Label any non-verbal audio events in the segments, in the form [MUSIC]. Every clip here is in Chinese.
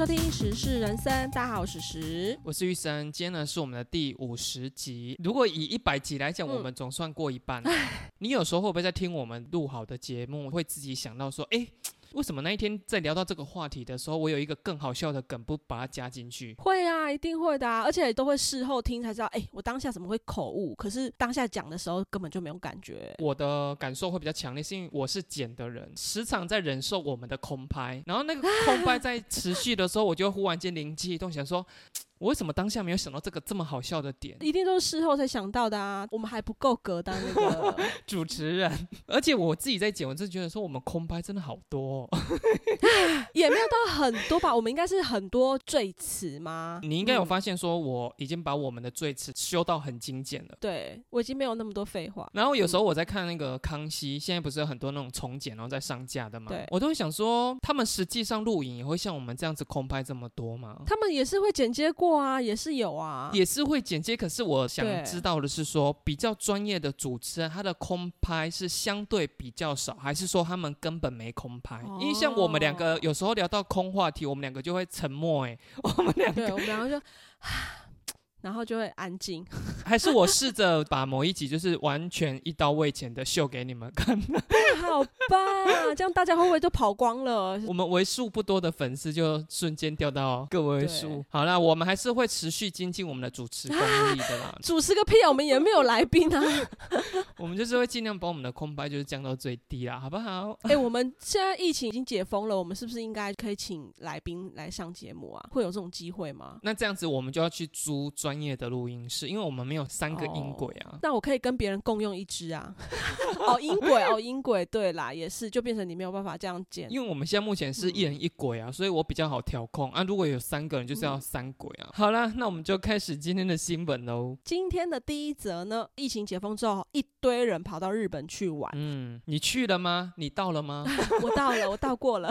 收听《时事人生》，大家好，我是时。我是玉生，今天呢是我们的第五十集。如果以一百集来讲，嗯我们总算过一半。你有时候会不会在听我们录好的节目，会自己想到说，哎，为什么那一天在聊到这个话题的时候，我有一个更好笑的梗，不把它加进去？会啊，一定会的啊，而且都会事后听才知道，哎、我当下怎么会口误？可是当下讲的时候根本就没有感觉。我的感受会比较强烈，是因为我是剪的人，时常在忍受我们的空拍，然后那个空拍在持续的时候，我就忽然间灵机一动，想说，我为什么当下没有想到这个这么好笑的点？一定都是事后才想到的啊，我们还不够格当那个，[LAUGHS] 主持人，而且我自己在剪，我真的觉得说我们空拍真的好多、哦。[LAUGHS] 也没有到很多吧？我们应该是很多赘词吗？你应该有嗯发现，说我已经把我们的赘词修到很精简了。对我已经没有那么多废话。然后有时候我在看那个康熙，现在不是有很多那种重剪然后再上架的吗对？我都会想说，他们实际上录影也会像我们这样子空拍这么多吗？他们也是会剪接过啊，也是有啊。也是会剪接，可是我想知道的是说，比较专业的主持人，他的空拍是相对比较少，还是说他们根本没空拍？因为像我们两个哦有时候聊到空话题，我们两个就会沉默、哎，我们两个对，我们两个就，[SIGHS] 然后就会安静。[LAUGHS] 还是我试着把某一集就是完全一刀未剪的秀给你们看。[LAUGHS] 好吧，这样大家会不会都跑光了？[LAUGHS] 我们为数不多的粉丝就瞬间掉到个位数。好啦，我们还是会持续精进我们的主持功力的啦。主持个屁啊！我们也没有来宾啊。我们就是会尽量把我们的空白就是降到最低啦，好不好？哎、我们现在疫情已经解封了，我们是不是应该可以请来宾来上节目啊？会有这种机会吗？那这样子我们就要去租专业的录音室，因为我们没有三个音轨啊。那我可以跟别人共用一支啊。[LAUGHS] 哦，音轨哦，音轨，对啦，也是，就变成你没有办法这样剪。因为我们现在目前是一人一轨啊，所以我比较好调控啊。如果有三个人，就是要三轨啊。好啦，那我们就开始今天的新闻喽。今天的第一则呢，疫情解封之后，一堆人跑到日本去玩。嗯，你去了吗？你到了吗？[LAUGHS] 我到了，我到过了，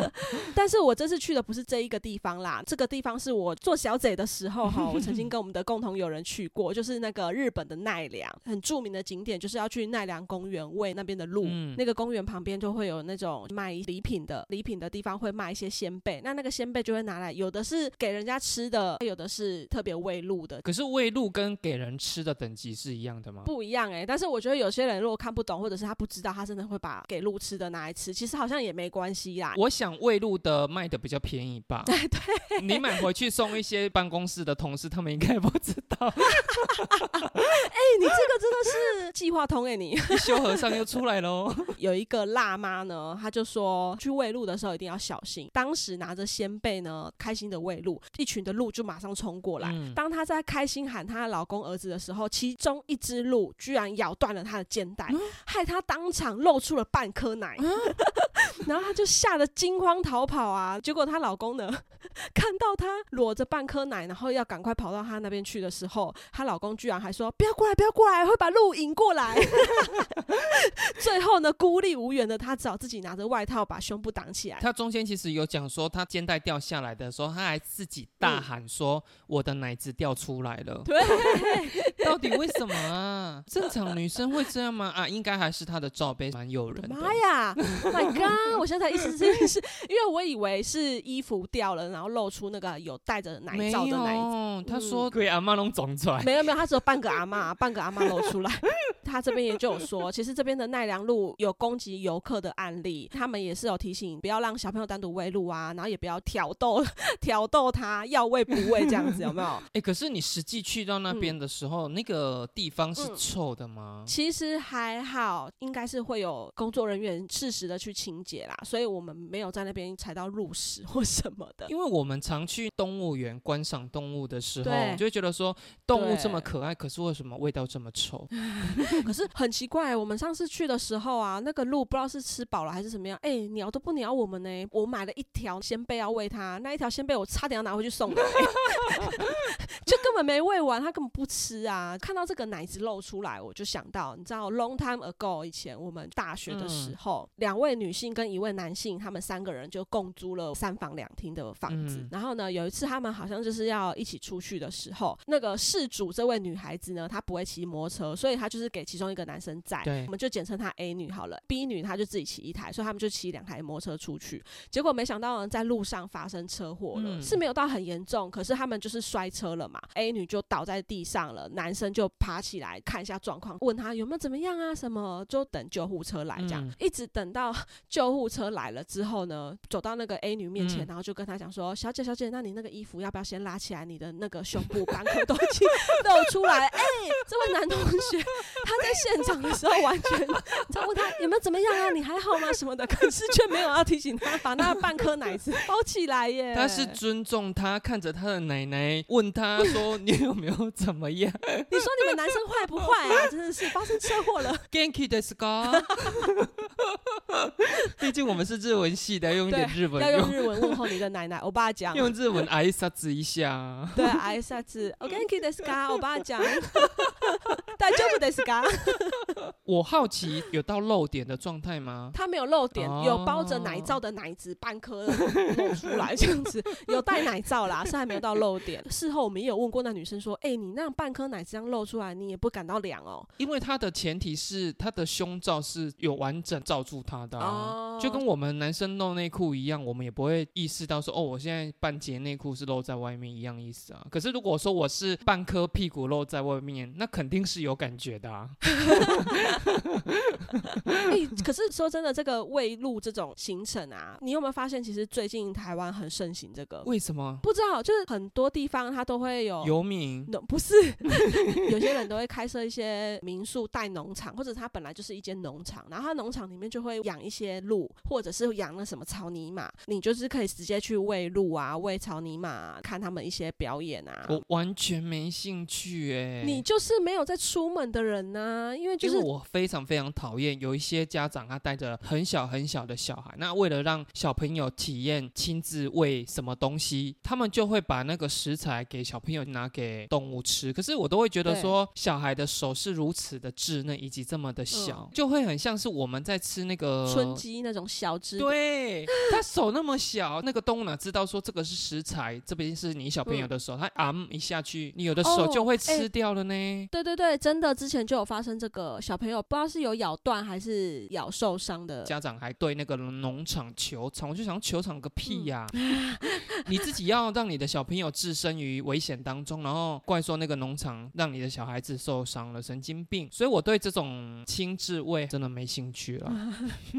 [LAUGHS] 但是我这次去的不是这一个地方啦，这个地方是我做小贼的时候哈，我曾经跟我们的共同友人去过，就是那个日本的奈良，很著名的景点，就是要去奈良公园喂那边的鹿，嗯那个公园旁边就会有那种卖礼品的，礼品的地方会卖一些鲜贝，那那个鲜贝就会拿来，有的是给人家吃的，有的是特别喂鹿的。可是喂鹿跟给人吃的等级是一样的吗？不一样哎、但是我觉得有些人如果看不懂，或者是他不知道，他真的会把给鹿吃的拿来吃，其实好像也没关系啦。我想喂鹿的卖的比较便宜吧？[LAUGHS] 对对，你买回去送一些办公室的同事，他们应该不知道。[LAUGHS] 哎、你这个真的是计划通哎、你 [LAUGHS] 一休和尚又出来喽。[LAUGHS] 有一个辣妈呢，她就说去喂鹿的时候一定要小心。当时拿着鲜贝呢，开心的喂鹿，一群的鹿就马上冲过来。嗯当她在开心喊她老公儿子的时候，其中一只鹿居然咬断了她的肩带，害她当场露出了半颗奶。然后她就吓得惊慌逃跑啊！结果她老公呢，[LAUGHS] 看到她裸着半颗奶，然后要赶快跑到她那边去的时候，她老公居然还说：“不要过来，不要过来，会把路引过来。[LAUGHS] ”最后呢，孤立无援的她只好自己拿着外套把胸部挡起来。她中间其实有讲说，她肩带掉下来的时候，她还自己大喊说：“我的奶子掉出来了。”对，到底为什么啊？正常女生会这样吗？啊，应该还是她的罩杯蛮诱人的。妈呀！[LAUGHS] My God！我现在才意识这件事，因为我以为是衣服掉了，然后露出那个有带着奶罩的奶他说给阿妈弄肿出来。没有没有，他只有半个阿妈，半个阿妈露出来。[LAUGHS] 他这边也就有说，其实这边的奈良路有攻击游客的案例，他们也是有提醒不要让小朋友单独喂鹿啊，然后也不要挑逗挑逗他要喂不喂这样子，有没有？[LAUGHS] 哎、可是你实际去到那边的时候，那个地方是嗯臭的吗？其实还好，应该是会有工作人员适时的去清洁啦，所以我们没有在那边踩到鹿屎或什么的。因为我们常去动物园观赏动物的时候，对就会觉得说动物这么可爱，可是为什么味道这么臭？[LAUGHS] 可是很奇怪，我们上次去的时候啊，那个鹿不知道是吃饱了还是怎么样，哎、鸟都不鸟我们呢。我买了一条鲜贝要喂它，那一条鲜贝我差点要拿回去送人、[LAUGHS] 就根根本没喂完，它根本不吃啊！看到这个奶子露出来，我就想到，你知道，long time ago 以前我们大学的时候，两位女性跟一位男性，他们三个人就共租了三房两厅的房子。嗯然后呢，有一次他们好像就是要一起出去的时候，那个事主这位女孩子呢，她不会骑摩托车，所以她就是给其中一个男生载，对我们就简称她 A 女好了。B 女她就自己骑一台，所以他们就骑两台摩托车出去。结果没想到呢，在路上发生车祸了，嗯是没有到很严重，可是他们就是摔车了嘛。A 女就倒在地上了，男生就爬起来看一下状况，问他有没有怎么样啊，什么就等救护车来这样，嗯一直等到 [LAUGHS] 救护车来了之后呢，走到那个 A 女面前，嗯然后就跟她讲说：“小姐，小姐，那你那个衣服要不要先拉起来？你的那个胸部斑口都已经 [LAUGHS] 露出来了。”哎、这位男同学 [LAUGHS] 他在现场的时候完全，你知道问他有没有怎么样啊？你还好吗？什么的，可是却没有要提醒他把那半颗奶子包起来耶。他是尊重他，看着他的奶奶，问他说：“你有没有怎么样 [LAUGHS] 你说你们男生坏不坏啊？真的是发生车祸了。？”Genki 的 scar。毕竟我们是日文系的，用一点日文要用用日文问候你的奶奶，我爸讲。用日文挨杀子一下。对，挨下子，OK，可以的是噶，我爸讲。大丈夫ですか？我好奇有到漏点的状态吗？他没有漏点，哦有包着奶罩的奶子半颗露出来，[LAUGHS] 这样子有带奶罩啦，是还没有到漏点。事后我们也有问过那女生说：“哎、你那样半颗奶子这样露出来，你也不感到凉哦因为它的前提是它的胸罩是有完整罩住它的、啊，哦 就跟我们男生露内裤一样，我们也不会意识到说哦，我现在半截内裤是露在外面一样意思啊。可是如果说我是半颗屁股露在外面，那肯定是有感觉的啊。哎、可是说真的，这个喂鹿这种行程啊，你有没有发现，其实最近台湾很盛行这个？为什么？不知道，就是很多地方它都会有游民农 [LAUGHS] 不是，[LAUGHS] 有些人都会开设一些民宿带农场，或者它本来就是一间农场，然后它农场里面就会养一些鹿，或者是养那什么草泥马，你就是可以直接去喂鹿啊，喂草泥马、啊，看他们一些表演啊。我完全没兴趣哎、你就是没有在出门的人呐、因为就是我非常非常讨厌有一些家长他带着很小很小的小孩，那为了让小朋友体验亲自喂什么东西，他们就会把那个食材给小朋友拿给动物吃。可是我都会觉得说，小孩的手是如此的稚嫩以及这么的小，嗯就会很像是我们在吃那个春鸡那种小只，对，[LAUGHS] 他手那么小，那个动物哪知道说这个是食材，这边是你小朋友的手，他啊一下去，你有的手哦就会哎吃掉了呢。对对对，真的之前就有发生这个小朋友不知道是有咬断还是咬受伤的。家长还对那个农场球场，我就想球场个屁呀、嗯 [LAUGHS] [LAUGHS] 你自己要让你的小朋友置身于危险当中，然后怪说那个农场让你的小孩子受伤了，神经病。所以我对这种亲自喂真的没兴趣了。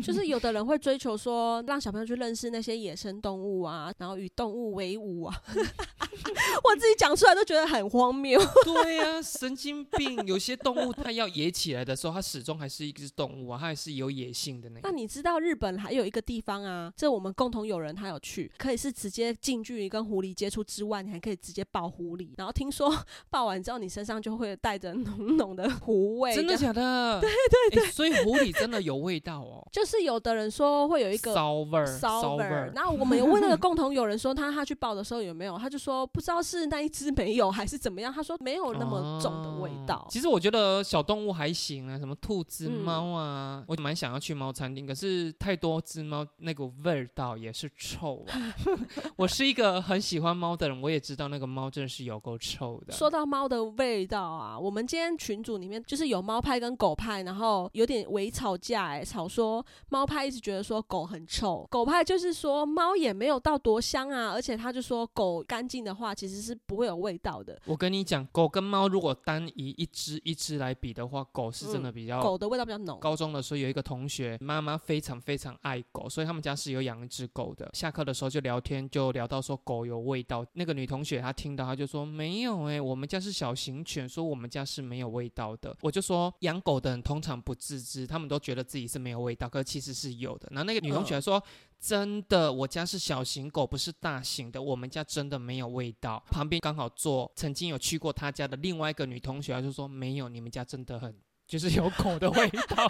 就是有的人会追求说，让小朋友去认识那些野生动物啊，然后与动物为伍啊。[LAUGHS] 我自己讲出来都觉得很荒谬。对呀、神经病。有些动物它要野起来的时候，它始终还是一只动物啊，它还是有野性的那。那你知道日本还有一个地方啊，这我们共同友人他有去，可以是直接近距离跟狐狸接触之外，你还可以直接抱狐狸。然后听说抱完之后，你身上就会带着浓浓的狐味。真的假的？[LAUGHS] 对对对、所以狐狸真的有味道哦，就是有的人说会有一个骚味儿，骚味。然后我们有问那个共同友人说他他去抱的时候有没有，他就说不知道是那一只没有还是怎么样，他说没有那么重的味道哦。其实我觉得小动物还行啊，什么兔子、嗯猫啊，我蛮想要去猫餐厅，可是太多只猫，那个味道也是臭啊。[LAUGHS] 我是一个很喜欢猫的人，我也知道那个猫真的是有够臭的。说到猫的味道啊，我们今天群组里面就是有猫派跟狗派，然后有点微吵架、哎，吵说猫派一直觉得说狗很臭，狗派就是说猫也没有到多香啊，而且他就说狗干净的话其实是不会有味道的，我跟你讲，狗跟猫如果单以一只一只来比的话，狗是真的比较。狗的味道比较浓。高中的时候有一个同学，妈妈非常非常爱狗，所以他们家是有养一只狗的。下课的时候就聊天，就聊到说狗有味道。那个女同学她听到，她就说没有诶、我们家是小型犬，说我们家是没有味道的。我就说养狗的人通常不自知，他们都觉得自己是没有味道，可是其实是有的。然后那个女同学还说。真的，我家是小型狗，不是大型的。我们家真的没有味道。旁边刚好坐曾经有去过她家的另外一个女同学，她就说没有，你们家真的很就是有狗的味道。[LAUGHS]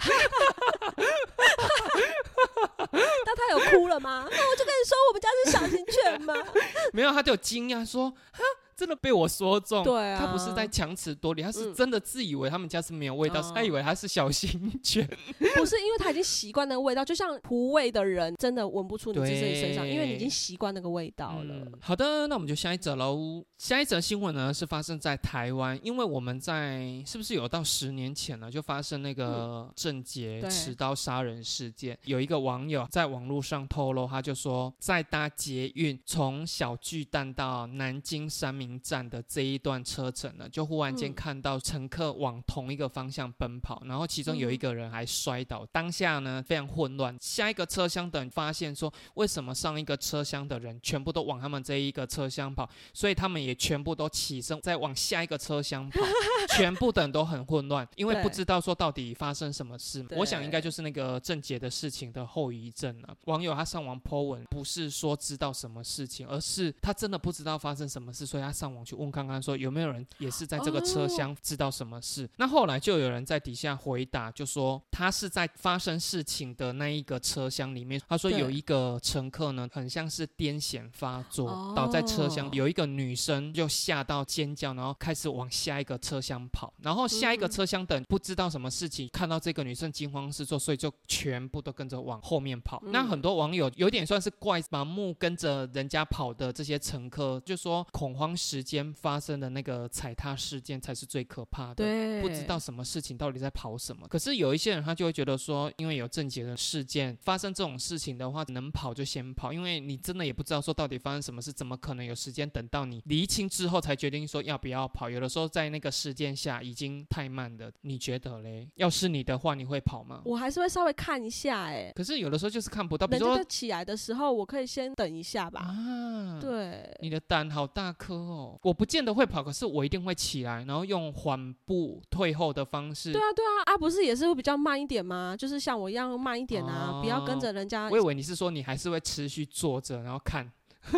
那他有哭了吗？那 [LAUGHS] 我就跟你说，我们家是小型犬吗？[LAUGHS] 没有，他就有惊讶说啊，真的被我说中。对啊，他不是在强词夺理，他是嗯真的自以为他们家是没有味道，哦他以为他是小型犬。[LAUGHS] 不是因为他已经习惯那个味道，就像狐味的人真的闻不出你自己身上，因为你已经习惯那个味道了。嗯好的，那我们就下一则喽。下一则新闻呢是发生在台湾，因为我们在是不是有到十年前呢就发生那个郑捷嗯对持刀杀人事件？有一个网友在网络上透露，他就说在搭捷运从小巨蛋到南京三明站的这一段车程呢，就忽然间嗯看到乘客往同一个方向奔跑，然后其中有一嗯个人还摔倒，当下呢非常混乱。下一个车厢等发现说，为什么上一个车厢的人全部都往他们这一个车厢跑，所以他们也全部都起身再往下一个车厢跑，[LAUGHS] 全部等都很混乱，因为不知道说到底发生什么事。我想应该就是那个郑杰的事情的后遗症了。网友他上网 po 文，不是说知道什么事情，而是他真的不知道发生什么事，所以他上网去问看看说有没有人也是在这个车厢知道什么事。那后来就有人在底下回答，就说他是在发生事情的那一个车厢里面。他说有一个乘客呢，很像是癫痫发作，哦倒在车厢，有一个女生就吓到尖叫，然后开始往下一个车厢跑，然后下一个嗯车厢等不知道什么事情，看到这个女生惊慌失措，所以就全部都跟着往后面跑。嗯那很多网友有点算是怪盲目跟着人家跑的这些乘客，就说恐慌时间发生的那个踩踏事件才是最可怕的。对，不知道什么事情到底在跑什么。可是有一些人他就会觉得说，因为有症结的事件发生这种事情的话，能跑就先跑，因为你真的也不知道说到底发生什么事，怎么可能有时间等到你厘清之后才决定说要不要跑？有的时候在那个事件下已经太慢了。你觉得嘞？要是你的话，你会跑吗？我还是会稍微看一下、哎，可是有的时候就是看不到，比如说起来的时候，我可以先等一下吧。啊，。对，你的胆好大颗哦！我不见得会跑，可是我一定会起来，然后用缓步退后的方式。对啊，对啊，啊，不是也是会比较慢一点吗？就是像我一样慢一点啊，不要跟着人家我以为你是说你还是会持续坐着，然后看。[LAUGHS]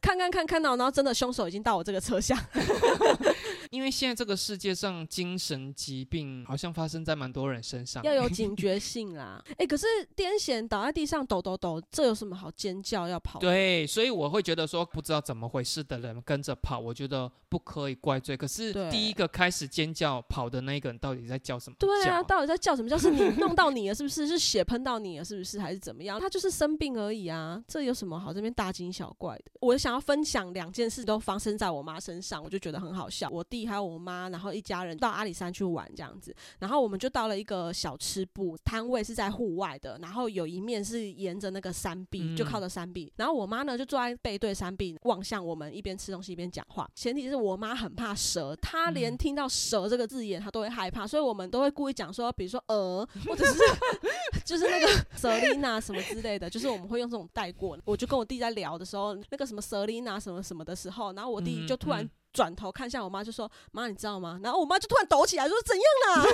看看看看到，然后真的凶手已经到我这个车厢。[LAUGHS] 因为现在这个世界上精神疾病好像发生在蛮多人身上。要有警觉性啦。[LAUGHS] 哎、可是癫痫倒在地上抖抖抖，这有什么好尖叫要跑？对，所以我会觉得说不知道怎么回事的人跟着跑，我觉得不可以怪罪。可是第一个开始尖叫跑的那一个人到底在叫什么叫？对啊，到底在叫什么叫？是你弄到你了，是不是？[LAUGHS] 是血喷到你了，是不是？还是怎么样？他就是生病而已啊，这有什么好这边大惊小怪的？我想要分享两件事都发生在我妈身上，我就觉得很好笑。我弟还有我妈，然后一家人到阿里山去玩这样子，然后我们就到了一个小吃部摊位，是在户外的，然后有一面是沿着那个山壁，嗯就靠着山壁。然后我妈呢就坐在背对山壁，望向我们，一边吃东西一边讲话。前提是我妈很怕蛇，她连嗯听到蛇这个字眼她都会害怕，所以我们都会故意讲说，比如说鹅，或者是 [LAUGHS] 就是那个蛇琳娜什么之类的，就是我们会用这种带过。我就跟我弟在聊的时候，那个什么蛇琳娜什么什么的时候，然后我弟嗯就突然嗯转头看向我妈，就说：“妈，你知道吗？”然后我妈就突然抖起来，说：“怎样啦？”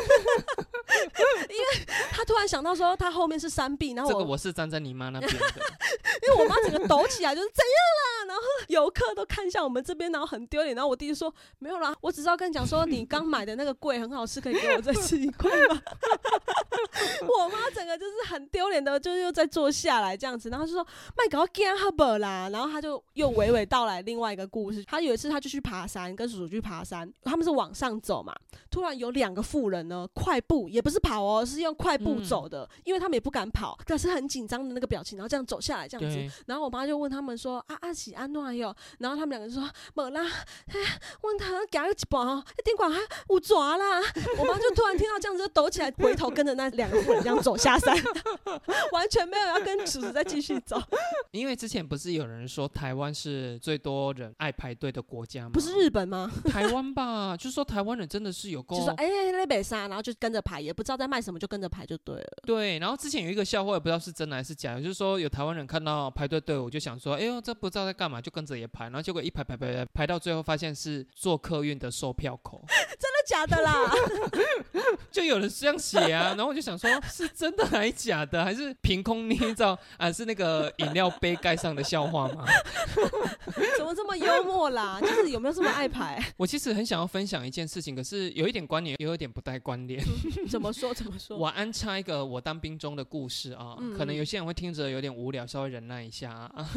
[LAUGHS] 因为她突然想到说，她后面是山壁，然后我这个我是站在你妈那边的。[LAUGHS] 因为我妈整个抖起来，就是怎样啦？然后游客都看向我们这边，然后很丢脸。然后我弟就说：“没有啦，我只是要跟你讲说，你刚买的那个柜很好吃，可以给我再吃一块吗？” [LAUGHS] 我妈整个就是很丢脸的，就是又再坐下来这样子，然后就说：“麦搞干哈不啦？”然后她就又娓娓道来另外一个故事。她有一次她就去爬山，跟叔叔去爬山，他们是往上走嘛，突然有两个妇人呢，快步也不是跑哦，是用快步嗯走的，因为他们也不敢跑，可是很紧张的那个表情，然后这样走下来这样子。然后我妈就问他们说：“啊阿喜安诺哟？”然后他们两个就说：“没啦，哎，问他给他一包，一定管他有抓啦。” [LAUGHS] 我妈就突然听到这样子，就抖起来，回头跟着那两个妇人这样走下山，[LAUGHS] 完全没有要跟叔叔再继续走。[LAUGHS] 因为之前不是有人说台湾是最多人爱排队的国家吗？不是日本吗？台湾吧？就是说台湾人真的是有够就说哎，那北沙，然后就跟着排，也不知道在卖什么，就跟着排就对了。对，然后之前有一个笑话，也不知道是真的还是假的，就是说有台湾人看到排队队伍，就想说，哎呦，这不知道在干嘛，就跟着也排，然后结果一排排排排排到最后，发现是坐客运的售票口。真 [LAUGHS] 的假假的啦？[LAUGHS] 就有人这样写啊，[LAUGHS] 然后我就想说，是真的还是假的，还是凭空捏造啊？是那个饮料杯盖上的笑话吗？[LAUGHS] 怎么这么幽默啦？就是有没有这么爱牌？我其实很想要分享一件事情，可是有一点关联，也有一点不带关联。怎么说？怎么说？我安插一个我当兵中的故事啊，可能有些人会听着有点无聊，稍微忍耐一下啊。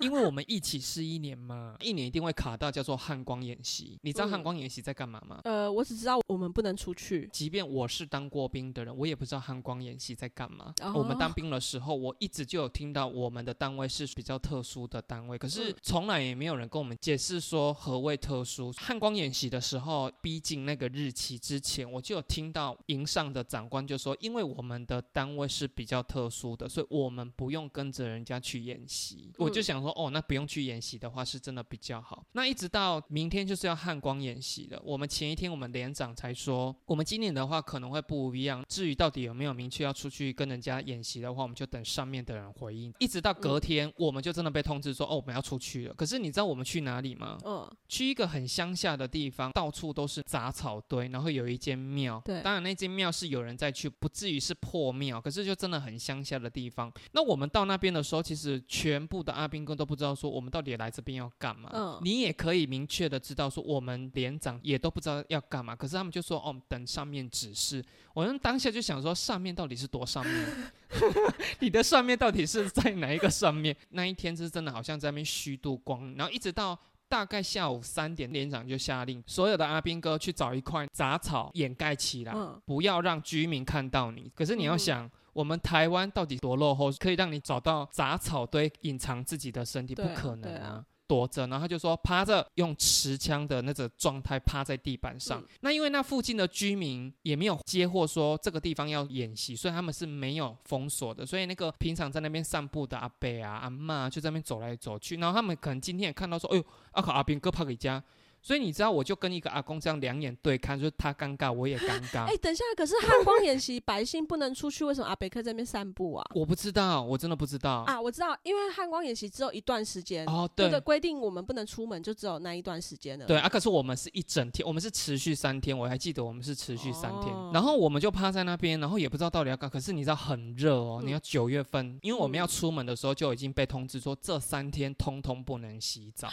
因为我们一起是一年嘛，一年一定会卡到叫做汉光演习。你知道汉光演习在干嘛吗？呃，我只知道我们不能出去。即便我是当过兵的人，我也不知道汉光演习在干嘛。我们当兵的时候，我一直就有听到我们的单位是比较特殊的单位，可是从来也没有人跟我们解释说何谓特殊。汉光演习的时候，逼近那个日期之前，我就有听到营上的长官就说，因为我们的单位是比较特殊的，所以我们不用跟着人家去演习。我就想说，哦，那不用去演习的话，是真的比较好。那一直到明天就是要汉光演习了，我们前一天我们连长才说，我们今年的话可能会不一样。至于到底有没有明确要出去跟人家演习的话，我们就等上面的人回应。一直到隔天，我们就真的被通知说，哦，我们要出去了。可是你知道我们去哪里吗？嗯，去一个很乡下的地方，到处都是杂草堆，然后有一间庙。对，当然那间庙是有人在去，不至于是破庙，可是就真的很乡下的地方。那我们到那边的时候，其实全部的阿兵哥都不知道说我们到底来这边要干嘛。嗯，你也可以明确的知道说我们连长也都不知道要干嘛，可是他们就说哦，等上面指示。我们当下就想说，上面到底是多上面？[LAUGHS] 你的上面到底是在哪一个上面？那一天是真的好像在那边虚度光，然后一直到大概下午三点，连长就下令所有的阿兵哥去找一块杂草掩盖起来，不要让居民看到你。可是你要想，我们台湾到底多落后，可以让你找到杂草堆隐藏自己的身体？不可能啊！躲着，然后他就说趴着，用持枪的那个状态趴在地板上。那因为那附近的居民也没有接获说这个地方要演习，所以他们是没有封锁的。所以那个平常在那边散步的阿伯啊、阿妈就在那边走来走去。然后他们可能今天也看到说，哎呦，阿卡阿兵哥趴给家。所以你知道，我就跟一个阿公这样两眼对看，就是他尴尬，我也尴尬。[LAUGHS] 哎，等一下，可是汉光演习，百姓不能出去，为什么阿北克在那边散步啊？我不知道，我真的不知道啊！我知道，因为汉光演习只有一段时间哦，对的规定，我们不能出门，就只有那一段时间了。对啊，可是我们是一整天，我们是持续三天，我还记得我们是持续三天，然后我们就趴在那边，然后也不知道到底要干。可是你知道很热哦，你要九月份，因为我们要出门的时候就已经被通知说这三天通通不能洗澡啊。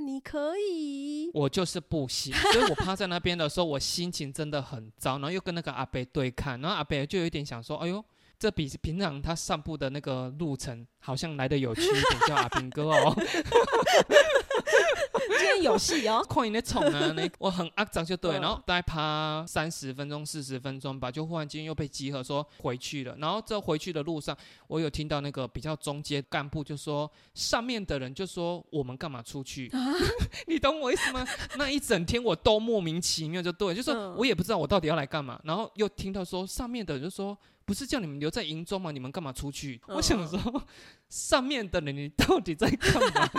你可以，我就是不行，[LAUGHS] 所以我趴在那边的时候，我心情真的很糟，然后又跟那个阿北对看，然后阿北就有点想说，哎呦，这比平常他散步的那个路程好像来的有趣一点，叫阿兵哥哦。[LAUGHS] [LAUGHS] 今天有戏哦！看你那宠啊，那我很肮脏就对，然后大概趴三十分钟、四十分钟吧，就忽然间又被集合说回去了。然后这回去的路上，我有听到那个比较中阶干部就说，上面的人就说我们干嘛出去？[LAUGHS] 你懂我意思吗？那一整天我都莫名其妙就对，就说我也不知道我到底要来干嘛。然后又听到说上面的人就说。不是叫你们留在营中吗？你们干嘛出去？我想说，上面的人你到底在干嘛？[LAUGHS]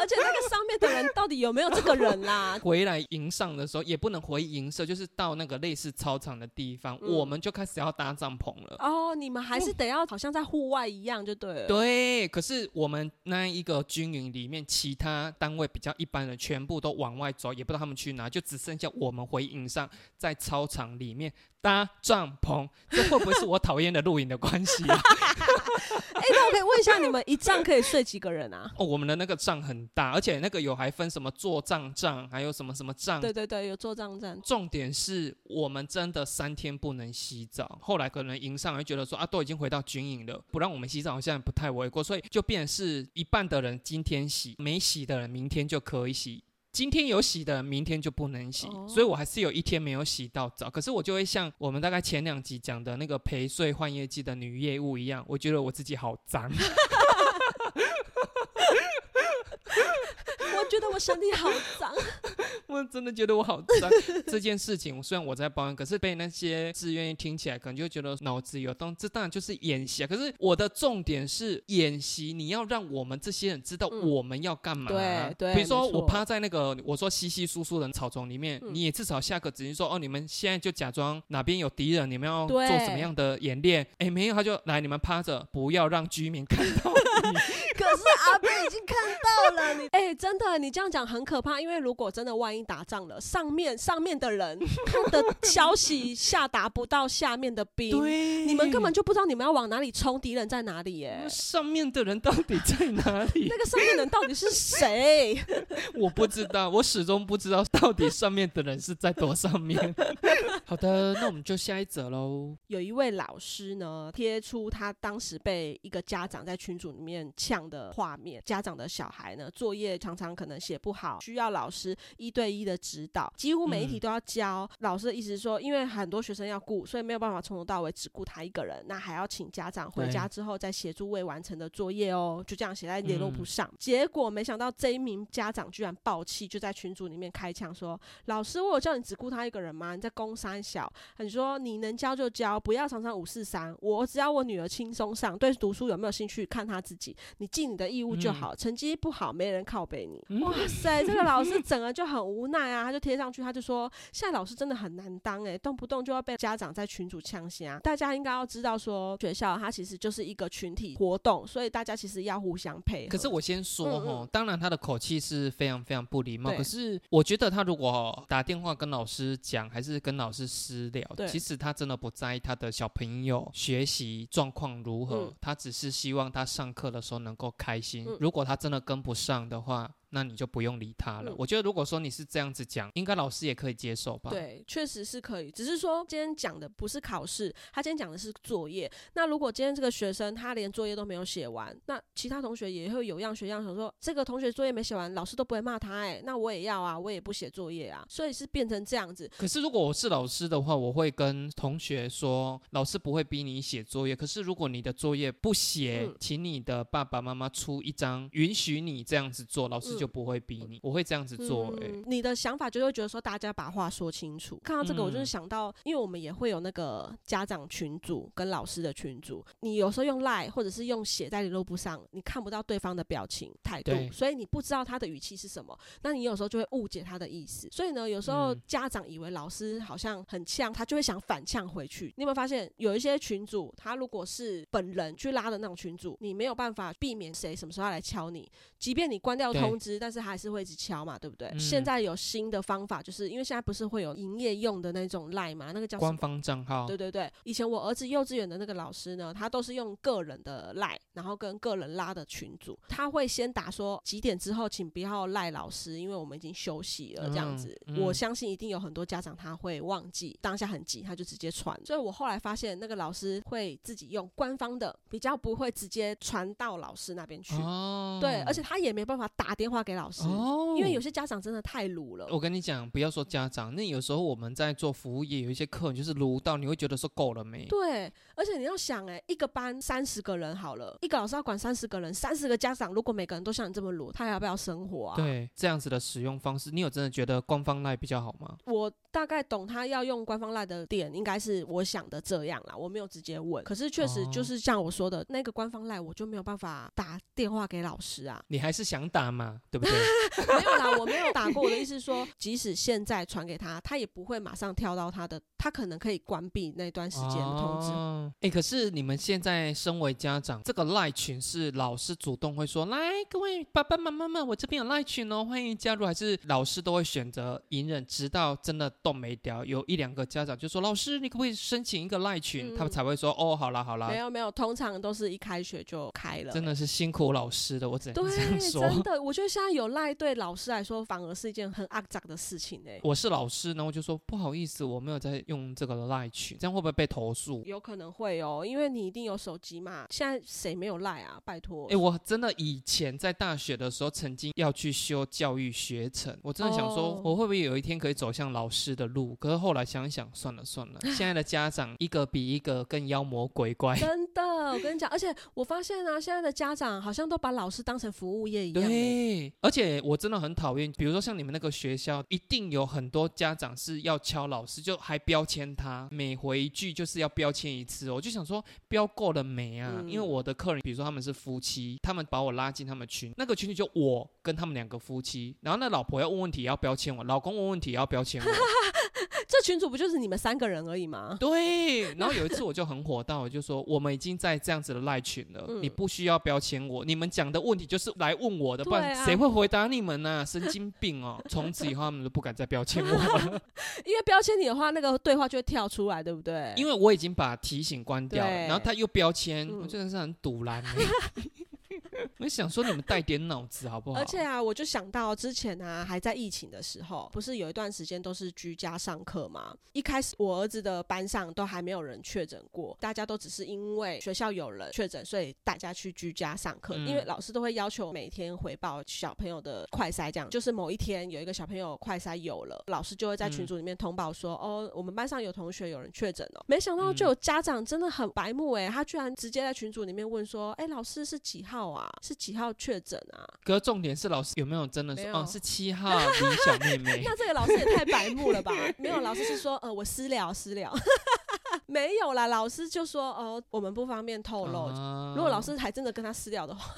而且那个上面的人到底有没有这个人啦？[LAUGHS] 回来营上的时候也不能回营舍，就是到那个类似操场的地方，我们就开始要搭帐篷了。哦，你们还是得要好像在户外一样就对了。对，可是我们那一个军营里面，其他单位比较一般的全部都往外走，也不知道他们去哪，就只剩下我们回营上，在操场里面。搭帐篷，这会不会是我讨厌的露营的关系啊？[LAUGHS] 哎，那我可以问一下，你们一帐可以睡几个人啊？[LAUGHS] 哦，我们的那个帐很大，而且那个有还分什么坐帐帐，还有什么什么帐。对对对，有坐帐帐。重点是我们真的三天不能洗澡。后来可能营上会觉得说啊，都已经回到军营了，不让我们洗澡，好像不太为过，所以就变是一半的人今天洗，没洗的人明天就可以洗。今天有洗的，明天就不能洗，所以我还是有一天没有洗到澡。可是我就会像我们大概前两集讲的那个陪睡换业绩的女业务一样，我觉得我自己好脏。我觉得我身体好脏，[LAUGHS] 我真的觉得我好脏。[LAUGHS] 这件事情虽然我在抱怨，可是被那些自愿意听起来，可能就觉得脑子有洞。这当然就是演习啊。可是我的重点是演习，你要让我们这些人知道我们要干嘛。对对。比如说我趴在那个我说稀稀疏疏的草丛里面，你也至少下个指令说哦，你们现在就假装哪边有敌人，你们要做什么样的演练？哎，没有，他就来，你们趴着，不要让居民看到你。[LAUGHS] 可是阿贝已经看到了你，[LAUGHS] 哎，真的，你这样讲很可怕，因为如果真的万一打仗了，上面上面的人他的消息下达不到下面的兵，对，你们根本就不知道你们要往哪里冲，敌人在哪里耶那。上面的人到底在哪里 [LAUGHS] 那？个上面的人到底是谁？[LAUGHS] 我不知道，我始终不知道到底上面的人是在多上面。好的，那我们就下一则喽。有一位老师呢，贴出他当时被一个家长在群组里面呛的画面。家长的小孩呢，作业常常可能写不好，需要老师一对一的指导，几乎每一题嗯都要教。老师的意思是说，因为很多学生要顾，所以没有办法从头到尾只顾他一个人，那还要请家长回家之后再协助未完成的作业哦。就这样写在联络簿嗯上。结果没想到这一名家长居然爆气，就在群组里面开枪说：“老师，我有叫你只顾他一个人吗？你在攻三小。”你说你能教就教，不要常常五四三。我只要我女儿轻松上，对读书有没有兴趣看她自己，你尽你的义务就好。成绩不好，没人靠背你。嗯哇塞，[LAUGHS] 这个老师整个就很无奈啊，他就贴上去，他就说现在老师真的很难当哎、动不动就要被家长在群主呛瞎。大家应该要知道说，学校它其实就是一个群体活动，所以大家其实要互相配合。可是我先说嗯哈，当然他的口气是非常非常不礼貌。可是我觉得他如果打电话跟老师讲，还是跟老师私聊对，其实他真的不在意他的小朋友学习状况如何，嗯他只是希望他上课的时候能够开心。嗯如果他真的跟不上的话，那你就不用理他了。嗯我觉得如果说你是这样子讲，应该老师也可以接受吧？，对，确实是可以，只是说今天讲的不是考试，他今天讲的是作业。那如果今天这个学生他连作业都没有写完，那其他同学也会有样学样，想说这个同学作业没写完，老师都不会骂他、哎，那我也要啊，我也不写作业啊，所以是变成这样子。可是如果我是老师的话，我会跟同学说，老师不会逼你写作业。可是如果你的作业不写，嗯请你的爸爸妈妈出一张允许你这样子做，老师就不会逼你。我会这样子做、欸，嗯，你的想法就会觉得说，大家把话说清楚。看到这个，我就是嗯想到，因为我们也会有那个家长群组跟老师的群组，你有时候用赖或者是用写在联络簿上，你看不到对方的表情态度，所以你不知道他的语气是什么，那你有时候就会误解他的意思。所以呢，有时候嗯家长以为老师好像很呛，他就会想反呛回去。你有没有发现，有一些群组，他如果是本人去拉的那种群组，你没有办法避免谁什么时候要来敲你，即便你关掉通知，但是还是会一直敲嘛，对不对？嗯现在有新的方法，就是因为现在不是会有营业用的那种赖嘛，那个叫官？方账号对对对，以前我儿子幼稚园的那个老师呢，他都是用个人的赖，然后跟个人拉的群组，他会先打说几点之后请不要赖老师，因为我们已经休息了这样子。嗯嗯我相信一定有很多家长他会忘记，当下很急他就直接传，所以我后来发现那个老师会自己用官方的，比较不会直接传到老师那边去。哦，对，而且他也没办法打电话给老师，哦，因为有些家长真的太鲁了。我跟你讲，不要说家长，那有时候我们在做服务业，有一些客人就是鲁到，你会觉得说够了没？对，而且你要想、哎，一个班三十个人好了，一个老师要管三十个人，三十个家长，如果每个人都像你这么鲁，他还要不要生活啊？，对，这样子的使用方式，你有真的觉得官方赖比较好吗？我大概懂他要用官方赖的点，应该是我想的这样啦，我没有直接问，可是确实哦就是像我说的，那个官方赖我就没有办法打电话给老师啊，你还是想打嘛，对不对？[LAUGHS] 没有啦，我没有打过。我的意思是说，即使现在传给他，他也不会马上跳到他的，他可能可以关闭那段时间的通知。哦，哎、可是你们现在身为家长，这个赖群是老师主动会说，来，各位爸爸妈妈们，我这边有赖群哦，欢迎加入，还是老师都会选择隐忍，直到真的动没掉，有一两个家长就说，老师，你可不可以申请一个赖群？嗯他们才会说，哦，好啦好啦没，有没有，通常都是一开学就开了。真的是辛苦老师的，我只能这样，说。真的，我觉得现在有赖对老师来说，反而是一件很肮脏的事情哎、我是老师，然后我就说不好意思，我没有在用这个赖群，这样会不会被投诉？有可能会哦，因为你一定有手机嘛。现在谁没有赖啊？拜托。哎、我真的以前在大学的时候，曾经要去修教育学程，我真的想说哦，我会不会有一天可以走向老师的路？可是后来想一想，算了算了，[LAUGHS] 现在的家长一个比一个更妖魔鬼怪。真的，我跟你讲，而且我发现啊，现在的家长好像都把老师当成服务业一样、欸。对，而且我真的很讨厌，比如说像你们那个学校，一定有很多家长是要敲老师，就还标签他，每回一句就是要标签一次。我就想说，标够了没啊？嗯因为我的客人，比如说他们是夫妻，他们把我拉进他们群，那个群里就我跟他们两个夫妻，然后那老婆要问问题也要标签我，老公问问题也要标签我。这群主不就是你们三个人而已吗？对，[LAUGHS] 然后有一次我就很火大，我就说我们已经在这样子的赖群了，嗯你不需要标签我，你们讲的问题就是来问我的，不然啊谁会回答你们呢、神经病哦！[LAUGHS] 从此以后他们都不敢再标签我了，[LAUGHS] 因为标签你的话，那个对话就会跳出来，对不对？因为我已经把提醒关掉了，然后他又标签，嗯我真的是很堵然、欸。我想说你们带点脑子好不好？而且啊，我就想到之前啊，还在疫情的时候，不是有一段时间都是居家上课吗？一开始我儿子的班上都还没有人确诊过，大家都只是因为学校有人确诊，所以大家去居家上课。嗯因为老师都会要求每天回报小朋友的快筛，这样就是某一天有一个小朋友快筛有了，老师就会在群组里面通报说，哦，我们班上有同学有人确诊了。没想到就有家长真的很白目哎、他居然直接在群组里面问说，哎、老师是几号啊？是几号确诊啊？可重点是老师有没有真的没有说哦是七号李小妹 [LAUGHS] 妹？那这个老师也太白目了吧？没有，老师是说，呃，我私聊私聊，[LAUGHS] 没有啦。老师就说，哦、我们不方便透露。啊如果老师还真的跟他私聊的话，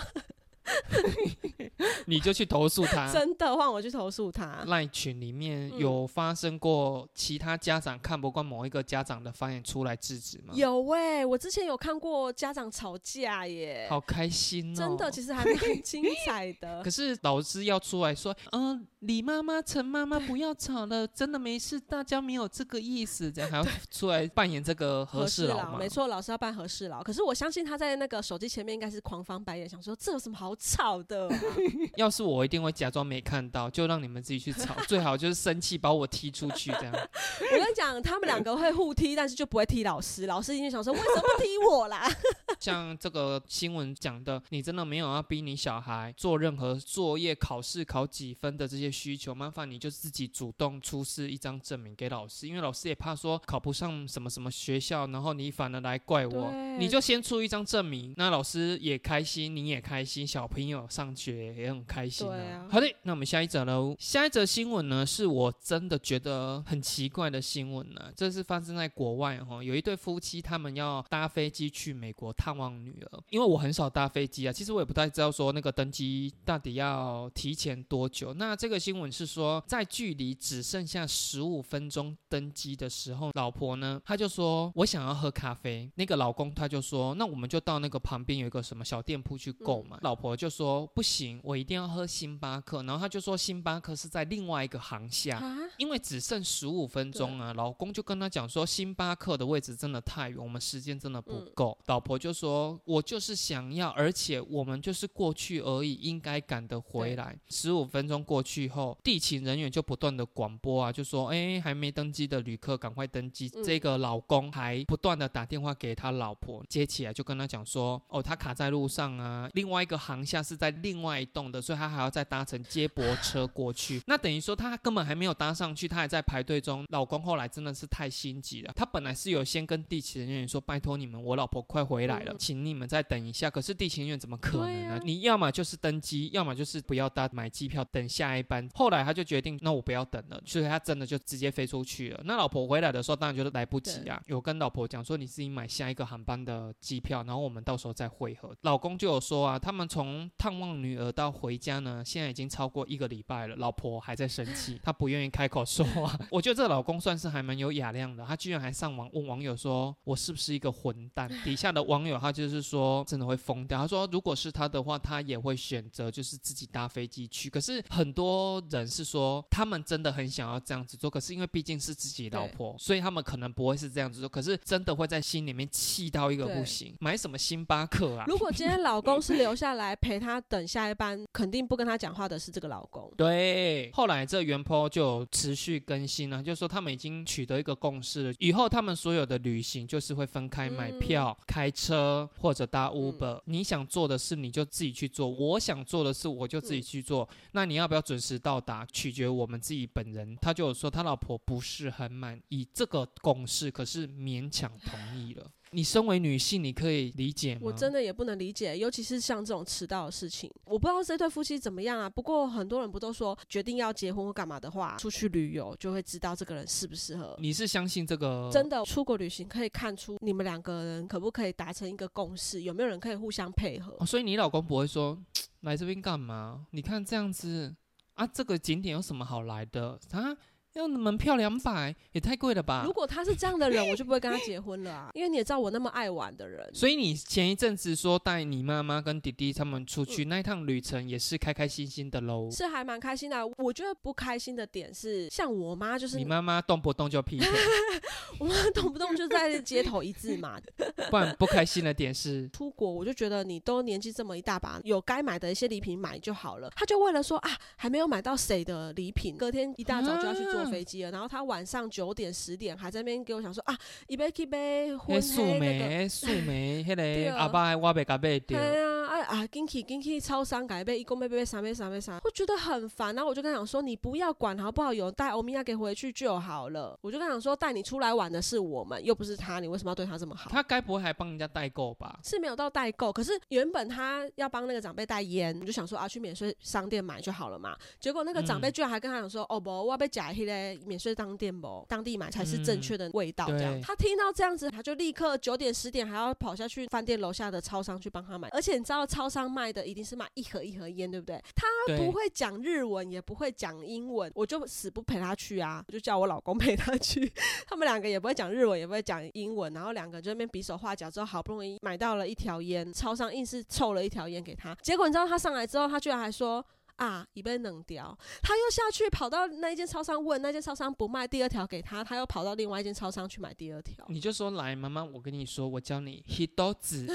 [LAUGHS] 你就去投诉他。真的换我去投诉他。赖群里面嗯有发生过其他家长看不惯某一个家长的发言出来制止吗？，有喂、我之前有看过家长吵架耶，好开心哦！真的，其实还蛮精彩的 [LAUGHS] 可。是老师要出来说，嗯、李妈妈、陈妈妈不要吵了，真的没事，大家没有这个意思，这样还要出来扮演这个和事佬吗？没。错，老师要扮和事佬。可是我相信他在那个手机前面应该是狂翻白眼，想说这有什么好吵的、啊？[LAUGHS] 要是我一定会假装没看到，就让你们自己去吵，[LAUGHS] 最好就是生气把我踢出去，这样。我跟你讲，他们两个会互踢，但是就不会踢老师。老师一定想说，为什么不踢我啦？[LAUGHS] 像这个新闻讲的，你真的没有要逼你小孩做任何作业、考试考几分的这些需求，麻烦你就自己主动出示一张证明给老师，因为老师也怕说考不上什么什么学校，然后你反而来怪我，你就先出一张证明，那老师也开心，你也开心，小朋友上学也很开心对啊好的，那我们下一则喽。下一则新闻呢，是我真的觉得很奇怪的新闻呢，这是发生在国外哈，有一对夫妻他们要搭飞机去美国探望女儿，因为我很少搭飞机啊，其实我也不太知道说那个登机到底要提前多久。那这个新闻是说，在距离只剩下十五分钟登机的时候，老婆呢，她就说我想要喝咖啡，那个老公他就说，那我们就到那个旁边有一个什么小店铺去购买。老婆就说不行，我一定要喝星巴克，然后他就说星巴克是在另外一个航厦。啊，因为只剩十五分钟啊，老公就跟他讲说，星巴克的位置真的太远，我们时间真的不嗯够。老婆就说，我就是想要，而且我们就是过去而已，应该赶得回来。十五分钟过去后，地勤人员就不断的广播啊，就说，哎，还没登机的旅客赶快登机。嗯这个老公还不断的打电话给他老婆，接起来就跟他讲说，哦，他卡在路上啊，另外一个航厦是在另外一栋的，所以他还要再搭乘接驳车过去。[LAUGHS] 那等于说他根本还没有搭上去，他还在排队中。老公后来真的是太心急了，他本来是有先跟地勤人员说，拜托你们，我老婆快回来了，嗯请你们再等一下。可是地勤人员怎么可能？呢你要么就是登机，要么就是不要搭，买机票等下一班。后来他就决定，那我不要等了，所以他真的就直接飞出去了。那老婆回来的时候，当然就是来不及啊。有跟老婆讲说，你自己买下一个航班的机票，然后我们到时候再会合。老公就有说啊，他们从探望女儿到回家呢，现在已经超过一个礼拜了，老婆还在生气，[LAUGHS] 她不愿意开口说话。[LAUGHS] 我觉得这个老公算是还蛮有雅量的，他居然还上网问网友说，我是不是一个混蛋？[LAUGHS] 底下的网友他就是说，真的会疯掉。他说，如果是他的话，他也会选择就是自己搭飞机去。可是很多人是说，他们真的很想要这样子做，可是因为毕竟是自己老婆，所以他们可能不会是这样子做。可是真的会在心里面气到一个不行，买什么星巴克啊？如果今天老公是留下来陪他等下一班，肯定不跟他讲话的是这个老公。对，后来这原 po 就持续更新了，就说他们已经取得一个共识了，以后他们所有的旅行就是会分开买嗯票、开车或者搭 Uber、你想做的事你就自己去做，我想做的事我就自己去做。那你要不要准时到达，取决于我们自己本人。他就有说他老婆不是很满意这个共识，可是勉强同意了。你身为女性，你可以理解吗？我真的也不能理解，尤其是像这种迟到的事情，我不知道这对夫妻怎么样啊。不过很多人不都说，决定要结婚或干嘛的话，出去旅游就会知道这个人适不适合。你是相信这个真的，出国旅行可以看出你们两个人可不可以达成一个共识，有没有人可以互相配合。哦，所以你老公不会说 [TSK] 来这边干嘛？你看这样子啊，这个景点有什么好来的啊？要门票两百，也太贵了吧如？果他是这样的人，我就不会跟他结婚了啊，[LAUGHS] 因为你也知道我那么爱玩的人。所以你前一阵子说带你妈妈跟弟弟他们出嗯去、那一趟旅程，也是开开心心的喽。是还蛮开心的啊。我觉得不开心的点是，像我妈就是你妈妈动不动就劈腿，[LAUGHS] 我妈动不动就在街头一字马。[LAUGHS] 不然不开心的点是，出国我就觉得你都年纪这么一大把，有该买的一些礼品买就好了。他就为了说啊，还没有买到谁的礼品，隔天一大早就要去坐飞机了。然后他晚上九点十点还在那边给我讲说啊，一杯一杯婚迄素黑那个。梅、素梅，[LAUGHS] 迄对个阿爸我袂甲买哎着。呀，啊啊，紧去紧去超商改杯，一共杯杯三杯三杯三，我觉得很烦。然后我就跟他讲说，你不要管好不好，有带欧米亚给回去就好了。我就跟他讲说，带你出来玩的是我们，又不是他，你为什么要对他这么好？他该不会还帮人家代购吧？是没有到代购，可是原本他要帮那个长辈带烟，我就想说啊，去免税商店买就好了嘛。结果那个长辈嗯居然还跟他讲说，哦不，我要被假迄个免税当店不，当地买才是正确的味道。这样，对他听到这样子，他就立刻九点十点还要跑下去饭店楼下的超商去帮他买。而且你知道超商卖的一定是买一盒一盒烟，对不对？他不会讲日文，也不会讲英文，我就死不陪他去啊，我就叫我老公陪他去。[LAUGHS] 他们两个也不会讲日文，也不会讲英文，然后两个就在那边比手画脚，之后好不容易买到了一条烟，超商硬是凑了一条烟给他。结果你知道他上来之后，他居然还说。啊，已被冷掉，他又下去跑到那一间超商问，那间超商不卖第二条给他，他又跑到另外一间超商去买第二条。你就说来，妈妈，我跟你说，我教你 hito 子、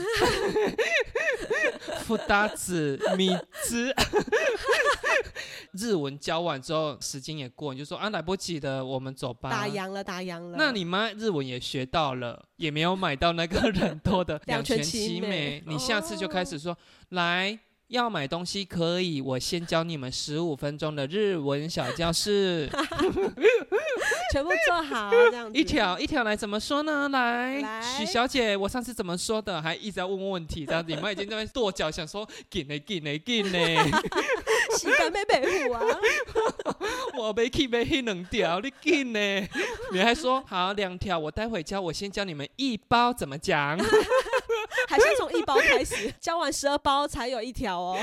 福达子、[LAUGHS] 米子。日文教完之后，时间也过，你就说啊，来不及的，我们走吧。打烊了，打烊了。那你妈日文也学到了，也没有买到那个人多的 [LAUGHS] 两全全其美其美。你下次就开始说，来要买东西可以，我先教你们十五分钟的日文小教室，[LAUGHS] 全部做好这样子。一条一条来怎么说呢？来，来许小姐，我上次怎么说的？还一直在问问题，这样你们已经在跺脚，想说紧嘞紧嘞紧嘞，洗干贝贝虎啊，[LAUGHS] 我没去没去两条，你紧嘞。你还说好两条，我待会教，我先教你们一包怎么讲。还是从一包开始，[LAUGHS] 交完十二包才有一条哦。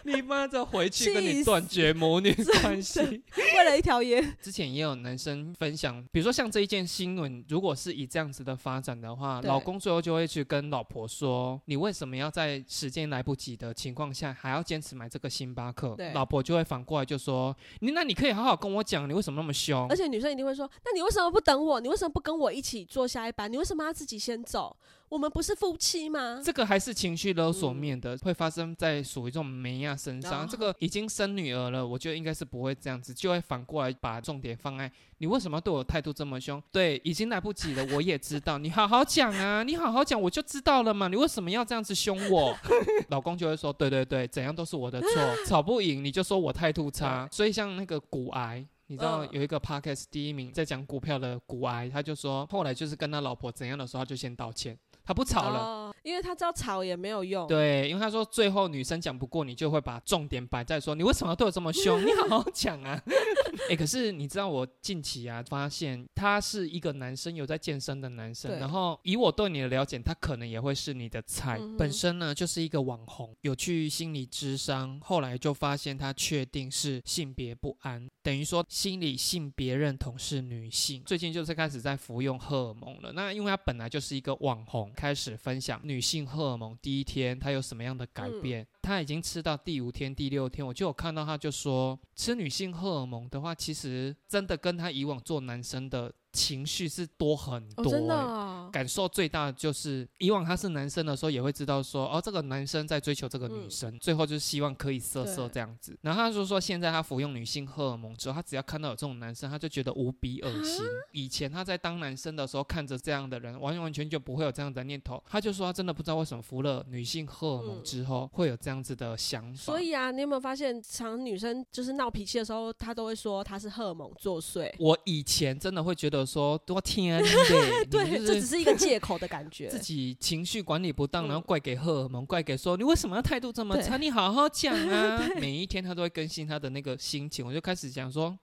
[LAUGHS] 你妈再回去跟你断绝母女关系。为了一条烟，之前也有男生分享，比如说像这一件新闻，如果是以这样子的发展的话，老公最后就会去跟老婆说：“你为什么要在时间来不及的情况下还要坚持买这个星巴克对？”老婆就会反过来就说：“你那你可以好好跟我讲，你为什么那么凶而且女生一定会说：“那你为什么不等我？你为什么不跟我一起坐下一班？你为什么要自己先走？我们不是夫妻吗？”这个还是情绪勒索嗯面的，会发生在属于这种没亚身上。这个已经生女儿了，我觉得应该是不会这样子，就会反过来把重点放在你为什么要对我态度这么凶？对，已经来不及了，我也知道，你好好讲啊，[LAUGHS] 你好好讲，我就知道了嘛，你为什么要这样子凶我？老公就会说，对对对，怎样都是我的错，吵不赢你就说我态度差。所以像那个骨癌。你知道嗯有一个 podcast 第一名在讲股票的股癌，他就说后来就是跟他老婆怎样的时候，他就先道歉，他不吵了，哦，因为他知道吵也没有用。对，因为他说最后女生讲不过你，就会把重点摆在说你为什么要对我这么凶？你好好 [LAUGHS] 讲啊！哎、可是你知道我近期啊发现他是一个男生，有在健身的男生，然后以我对你的了解，他可能也会是你的菜。嗯本身呢就是一个网红，有去心理智商，后来就发现他确定是性别不安，等于说心理性别认同是女性，最近就是开始在服用荷尔蒙了。那因为他本来就是一个网红，开始分享女性荷尔蒙第一天她有什么样的改嗯变。她已经吃到第五天、第六天，我就有看到她就说，吃女性荷尔蒙的话，其实真的跟她以往做男生的情绪是多很哦，多、真的欸哦，感受最大的就是，以往他是男生的时候，也会知道说，哦，这个男生在追求这个女嗯生，最后就是希望可以色色这样子。然后他就说，现在他服用女性荷尔蒙之后，他只要看到有这种男生，他就觉得无比恶心。以前他在当男生的时候，看着这样的人，完完全就不会有这样的念头。他就说，他真的不知道为什么服了女性荷尔蒙嗯之后，会有这样子的想法。所以啊，你有没有发现，常女生就是闹脾气的时候，她都会说她是荷尔蒙作祟。我以前真的会觉得说，多天的，[LAUGHS] 对，就是这只是一个借口的感觉。[LAUGHS] 自己情绪管理不当，嗯然后怪给荷尔蒙，怪给说你为什么要态度这么差？你好好讲啊！[LAUGHS] 每一天他都会更新他的那个心情，我就开始讲说。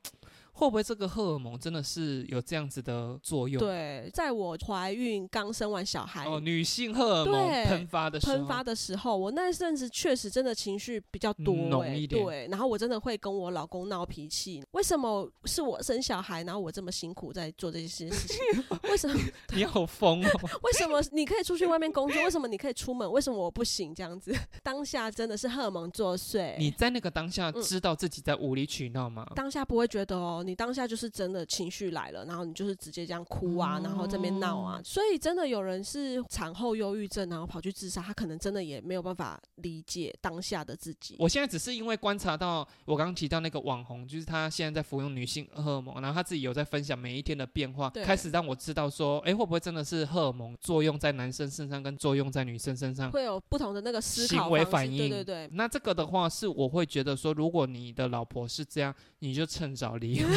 会不会这个荷尔蒙真的是有这样子的作用？对，在我怀孕刚生完小孩。哦，女性荷尔蒙对喷发的时候，喷发的时候，我那阵子确实真的情绪比较多、欸，浓一点对，然后我真的会跟我老公闹脾气，为什么是我生小孩，然后我这么辛苦在做这些事情？[LAUGHS] 为什么？[LAUGHS] 你好疯哦！[LAUGHS] 为什么你可以出去外面工作？为什么你可以出门？为什么我不行？这样子，当下真的是荷尔蒙作祟。你在那个当下嗯知道自己在无理取闹吗？当下不会觉得哦，你当下就是真的情绪来了，然后你就是直接这样哭啊，然后这边闹啊，所以真的有人是产后忧郁症，然后跑去自杀，他可能真的也没有办法理解当下的自己。我现在只是因为观察到我刚刚提到那个网红，就是他现在在服用女性荷尔蒙，然后他自己有在分享每一天的变化，对开始让我知道说，哎，会不会真的是荷尔蒙作用在男生身上，跟作用在女生身上？会有不同的那个思考行为反应，对对对，那这个的话是我会觉得说，如果你的老婆是这样，你就趁早离婚。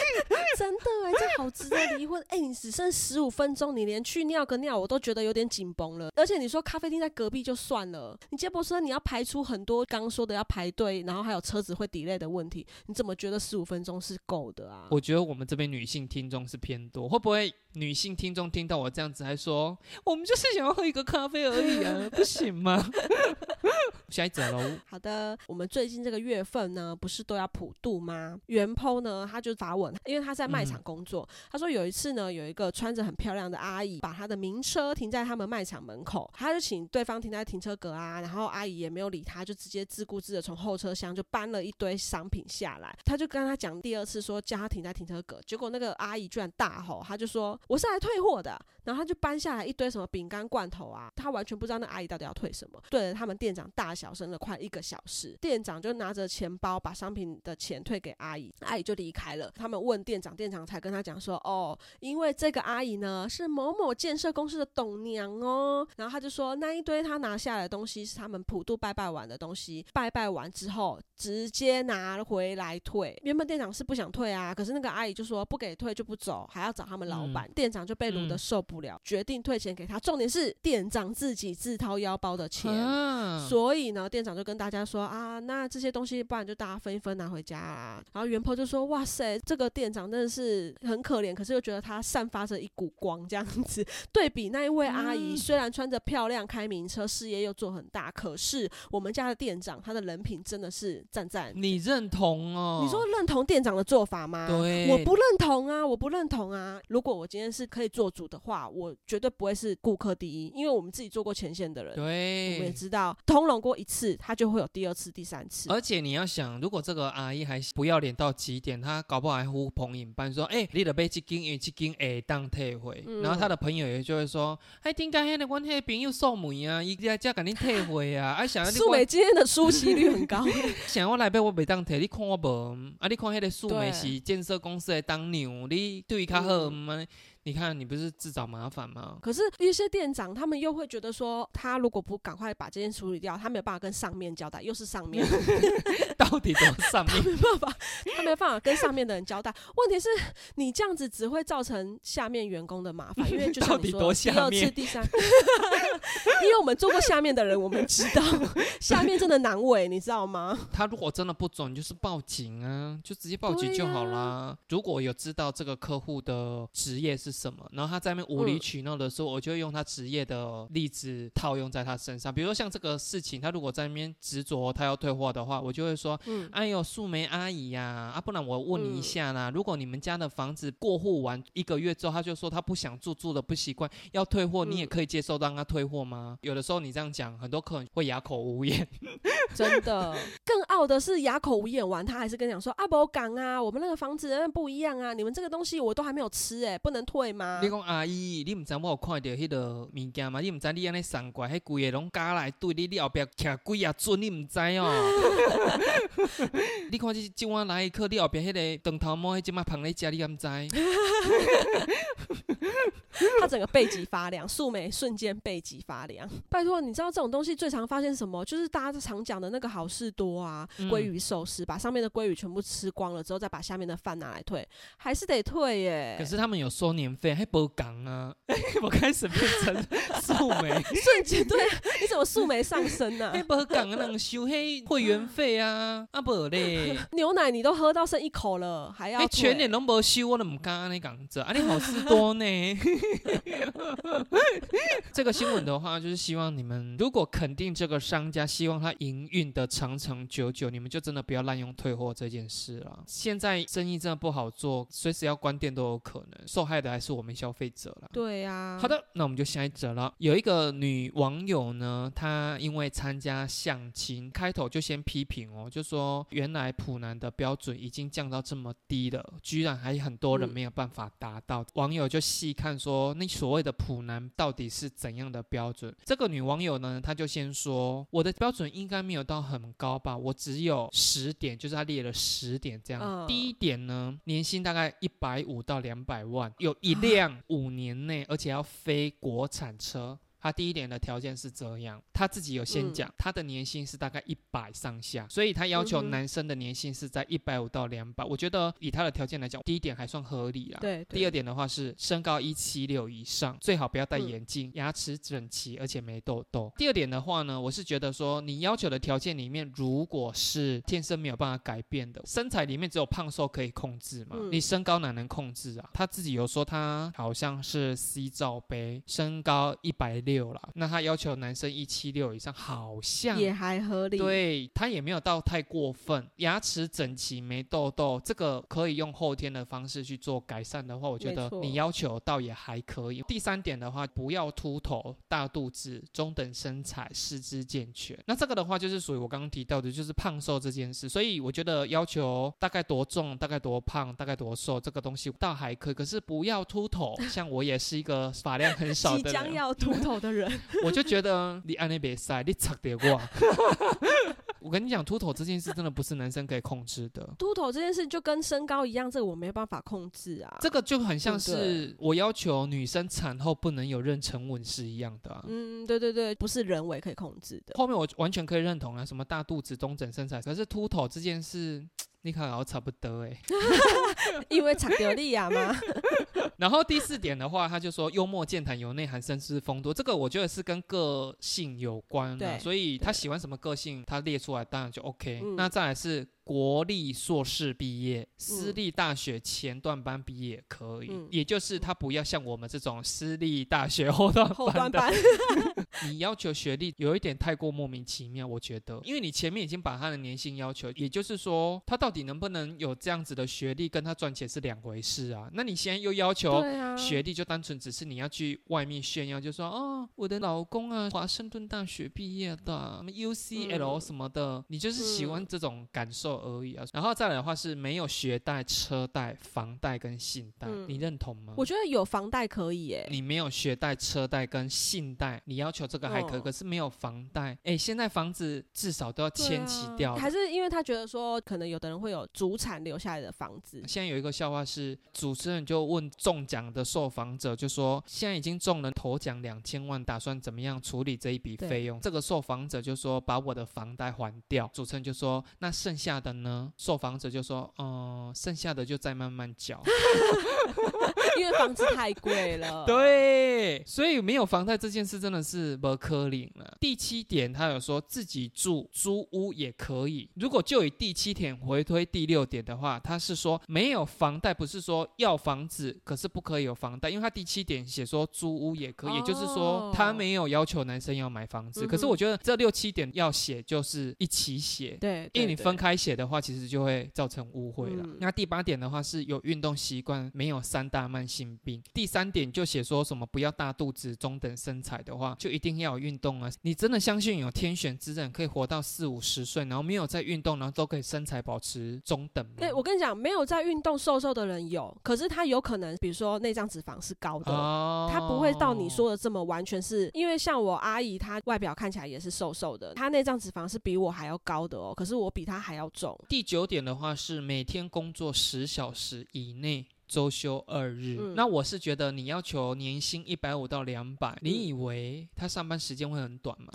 [LAUGHS] 真的哎，这好值得离婚哎！你只剩十五分钟，你连去尿个尿我都觉得有点紧绷了。而且你说咖啡厅在隔壁就算了，你接驳车你要排出很多刚刚说的要排队，然后还有车子会 delay 的问题，你怎么觉得十五分钟是够的啊？我觉得我们这边女性听众是偏多，会不会女性听众听到我这样子还说，我们就是想要喝一个咖啡而已啊，不行吗？[LAUGHS] 下一则喽，好的，我们最近这个月份呢，不是都要普渡吗？袁剖呢，他就发文，因为他在卖场工作，他说有一次呢，有一个穿着很漂亮的阿姨，把她的名车停在他们卖场门口，他就请对方停在停车格啊，然后阿姨也没有理他，就直接自顾自的从后车厢就搬了一堆商品下来，他就跟他讲第二次说叫他停在停车格，结果那个阿姨居然大吼，他就说我是来退货的，然后他就搬下来一堆什么饼干罐头啊，他完全不知道那阿姨到底要退什么，对着他们店长大小声了快一个小时，店长就拿着钱包把商品的钱退给阿姨，阿姨就离开了。他们问店长，店长才跟他讲说，哦，因为这个阿姨呢是某某建设公司的董娘哦，然后他就说那一堆他拿下来的东西是他们普渡拜拜完的东西，拜拜完之后直接拿回来退。原本店长是不想退啊，可是那个阿姨就说不给退就不走，还要找他们老板。店长就被撸得嗯受不了，决定退钱给他。重点是店长自己自掏腰包的钱。啊，所以呢，店长就跟大家说啊，那这些东西不然就大家分一分拿回家啊。然后袁坡就说，哇塞，这个店长真的是很可怜，可是又觉得他散发着一股光这样子。对比那一位阿姨，嗯虽然穿着漂亮开名车，事业又做很大，可是我们家的店长他的人品真的是赞赞。你认同哦？你说认同店长的做法吗？对我不认同啊，我不认同啊。如果我今天是可以做主的话，我绝对不会是顾客第一，因为我们自己做过前线的人，对我们也。知道通融过一次，他就会有第二次、第三次。而且你要想，如果这个阿姨还不要脸到极点，她搞不好还呼朋引伴说：“哎、你得被这斤因为这斤会当退回。嗯然后她的朋友也就会说：“哎，点解迄个阮迄个朋友送梅啊，伊在家给你退回啊，啊想要你素美今天的出席率很高，[LAUGHS] 想要来被我袂当退，你看我无？啊，你看迄个素梅是建设公司的当牛，你对伊较好吗？你看你不是自找麻烦吗？可是一些店长他们又会觉得说，他如果不赶快把这件处理掉，他没有办法跟上面交代，又是上面，[LAUGHS] 到底多上面？没办法，他没办法跟上面的人交代。问题是你这样子只会造成下面员工的麻烦，因为就到像你说第二次、第三，[LAUGHS] 因为我们做过下面的人，我们知道下面真的难为，你知道吗？他如果真的不准，你就是报警啊，就直接报警就好啦。如果有知道这个客户的职业是什么，然后他在那边无理嗯取闹的时候，我就会用他职业的例子套用在他身上。比如说像这个事情，他如果在那边执着他要退货的话，我就会说：“嗯，哎呦，素梅阿姨呀、啊，不然我问你一嗯下啦，如果你们家的房子过户完一个月之后，他就说他不想住，住的不习惯，要退货，你也嗯可以接受让他退货吗？有的时候你这样讲，很多客人会哑口无言。[LAUGHS] 真的，更傲的是哑口无言完，他还是跟你讲说：“阿伯港啊，我们那个房子不一样啊，你们这个东西我都还没有吃哎、不能退吗你？”讲阿姨，你毋知我有看到迄个物件吗？你毋知你安尼送过来，迄规个拢加来对你，你后壁徛几啊尊，你毋知哦。[LAUGHS] 你看这即碗来一刻，你后壁迄个长头毛，迄即马胖咧食，你敢知？他整个背脊发凉，素梅瞬间背脊发凉。拜托，你知道这种东西最常发现什么？就是大家常讲的那个好事多啊，嗯鲑鱼寿司，把上面的鲑鱼全部吃光了之后，再把下面的饭拿来退，还是得退耶。可是他们有收年年费，还不讲啊！[LAUGHS] 我开始变成素 [LAUGHS] 梅，瞬间对，你怎么素梅上升呢、还 [LAUGHS] 不讲啊，那个收黑会员费啊，啊不嘞，牛奶你都喝到剩一口了，还要全年拢无修，我都唔敢安尼讲这，啊你好事多呢。这个新闻的话，就是希望你们如果肯定这个商家，希望他营运的长长久久，你们就真的不要滥用退货这件事了。现在生意真的不好做，随时要关店都有可能，受害的还是我们消费者了。对呀、好，的，那我们就下一则了。有一个女网友呢，她因为参加相亲，开头就先批评哦，就说原来普男的标准已经降到这么低了，居然还很多人嗯没有办法达到。网友就细看说，那所谓的普男到底是怎样的标准？这个女网友呢，她就先说，我的标准应该没有到很高吧，我只有十点，就是她列了十点这样。嗯第一点呢，年薪大概一百五到两百万，有一一辆五年内，而且要非国产车。他第一点的条件是这样，他自己有先嗯讲，他的年薪是大概一百上下，所以他要求男生的年薪是在一百五到两百。我觉得以他的条件来讲，第一点还算合理啦。对，第二点的话是身高一七六以上，最好不要戴嗯眼镜，牙齿整齐，而且没痘痘。第二点的话呢，我是觉得说你要求的条件里面，如果是天生没有办法改变的，身材里面只有胖瘦可以控制嘛，嗯你身高哪能控制啊？他自己有说他好像是 C 罩杯，身高一百六啦，那他要求男生一七六以上，好像也还合理。，对他也没有到太过分，牙齿整齐没痘痘，这个可以用后天的方式去做改善的话，我觉得你要求倒也还可以。第三点的话，不要秃头、大肚子、中等身材、四肢健全。那这个的话就是属于我刚刚提到的，就是胖瘦这件事。所以我觉得要求大概多重、大概多胖、大概多瘦，这个东西倒还可以，可是不要秃头。像我也是一个发量很少的人，将要秃头的人，[LAUGHS] 我就觉得你安那别塞，你擦点我。[LAUGHS] 我跟你讲，秃头这件事真的不是男生可以控制的。秃头这件事就跟身高一样，这个我没办法控制啊。这个就很像是我要求女生产后不能有妊娠纹是一样的、啊。嗯，对对对，不是人为可以控制的。后面我完全可以认同啊，什么大肚子、中整身材，可是秃头这件事，你看好像差不多哎。[LAUGHS] 因为长德利亚嘛，[LAUGHS] 然后第四点的话，他就说幽默健谈、有内涵、绅士风度，这个我觉得是跟个性有关的、对所以他喜欢什么个性，他列出来当然就 OK、嗯。那再来是国立硕士毕业，私立大学前段班毕业可以，嗯。也就是他不要像我们这种私立大学后段后班端的，班。[LAUGHS] 你要求学历有一点太过莫名其妙，我觉得，因为你前面已经把他的年薪要求，也就是说他到底能不能有这样子的学历，跟他赚钱是两回事啊。那你现在又要求学历就单纯只是你要去外面炫耀，就说哦，我的老公啊，华盛顿大学毕业的，什么 UCL 嗯什么的，你就是喜欢这种感受而已啊。然后再来的话是没有学贷、车贷、房贷跟信贷，嗯你认同吗？我觉得有房贷可以耶。你没有学贷、车贷跟信贷，你要求这个还可以，哦可是没有房贷。哎，现在房子至少都要对迁起啊掉的还是因为他觉得说，可能有的人会有祖产留下来的房子。现在有一个笑话是，主持人就问中奖的受访者，就说现在已经中了头奖两千万，打算怎么样处理这一笔费用？这个受访者就说把我的房贷还掉。主持人就说那剩下的呢？受访者就说嗯、剩下的就再慢慢缴。[LAUGHS] 因为房子太贵了。[LAUGHS] 对，所以没有房贷这件事真的是不可领了。第七点，他有说自己住租屋也可以。如果就以第七点回推第六点的话，他是说没有房贷，不是说要房子，可是不可以有房贷，因为他第七点写说租屋也可以，也就是说他哦没有要求男生要买房子。嗯可是我觉得这六七点要写就是一起写，对因为你分开写的话，其实就会造成误会了。嗯那第八点的话是有运动习惯，没有三大慢性病。第三点就写说什么不要大肚子、中等身材的话，就一定要有运动啊。你真的相信有天选之人可以活到四五十岁，然后没有在运动，然后都可以身材保持中等吗？对，我跟你讲，没有在运动瘦瘦的人有，可是他有可能，比如说内脏脂肪是高的。哦，他不会到你说的这么完全是，因为像我阿姨，她外表看起来也是瘦瘦的，她内脏脂肪是比我还要高的哦，可是我比她还要重。第九点的话是每天工作十小时以内。周休二日，嗯那我是觉得你要求年薪一百五到两百，你以为他上班时间会很短吗？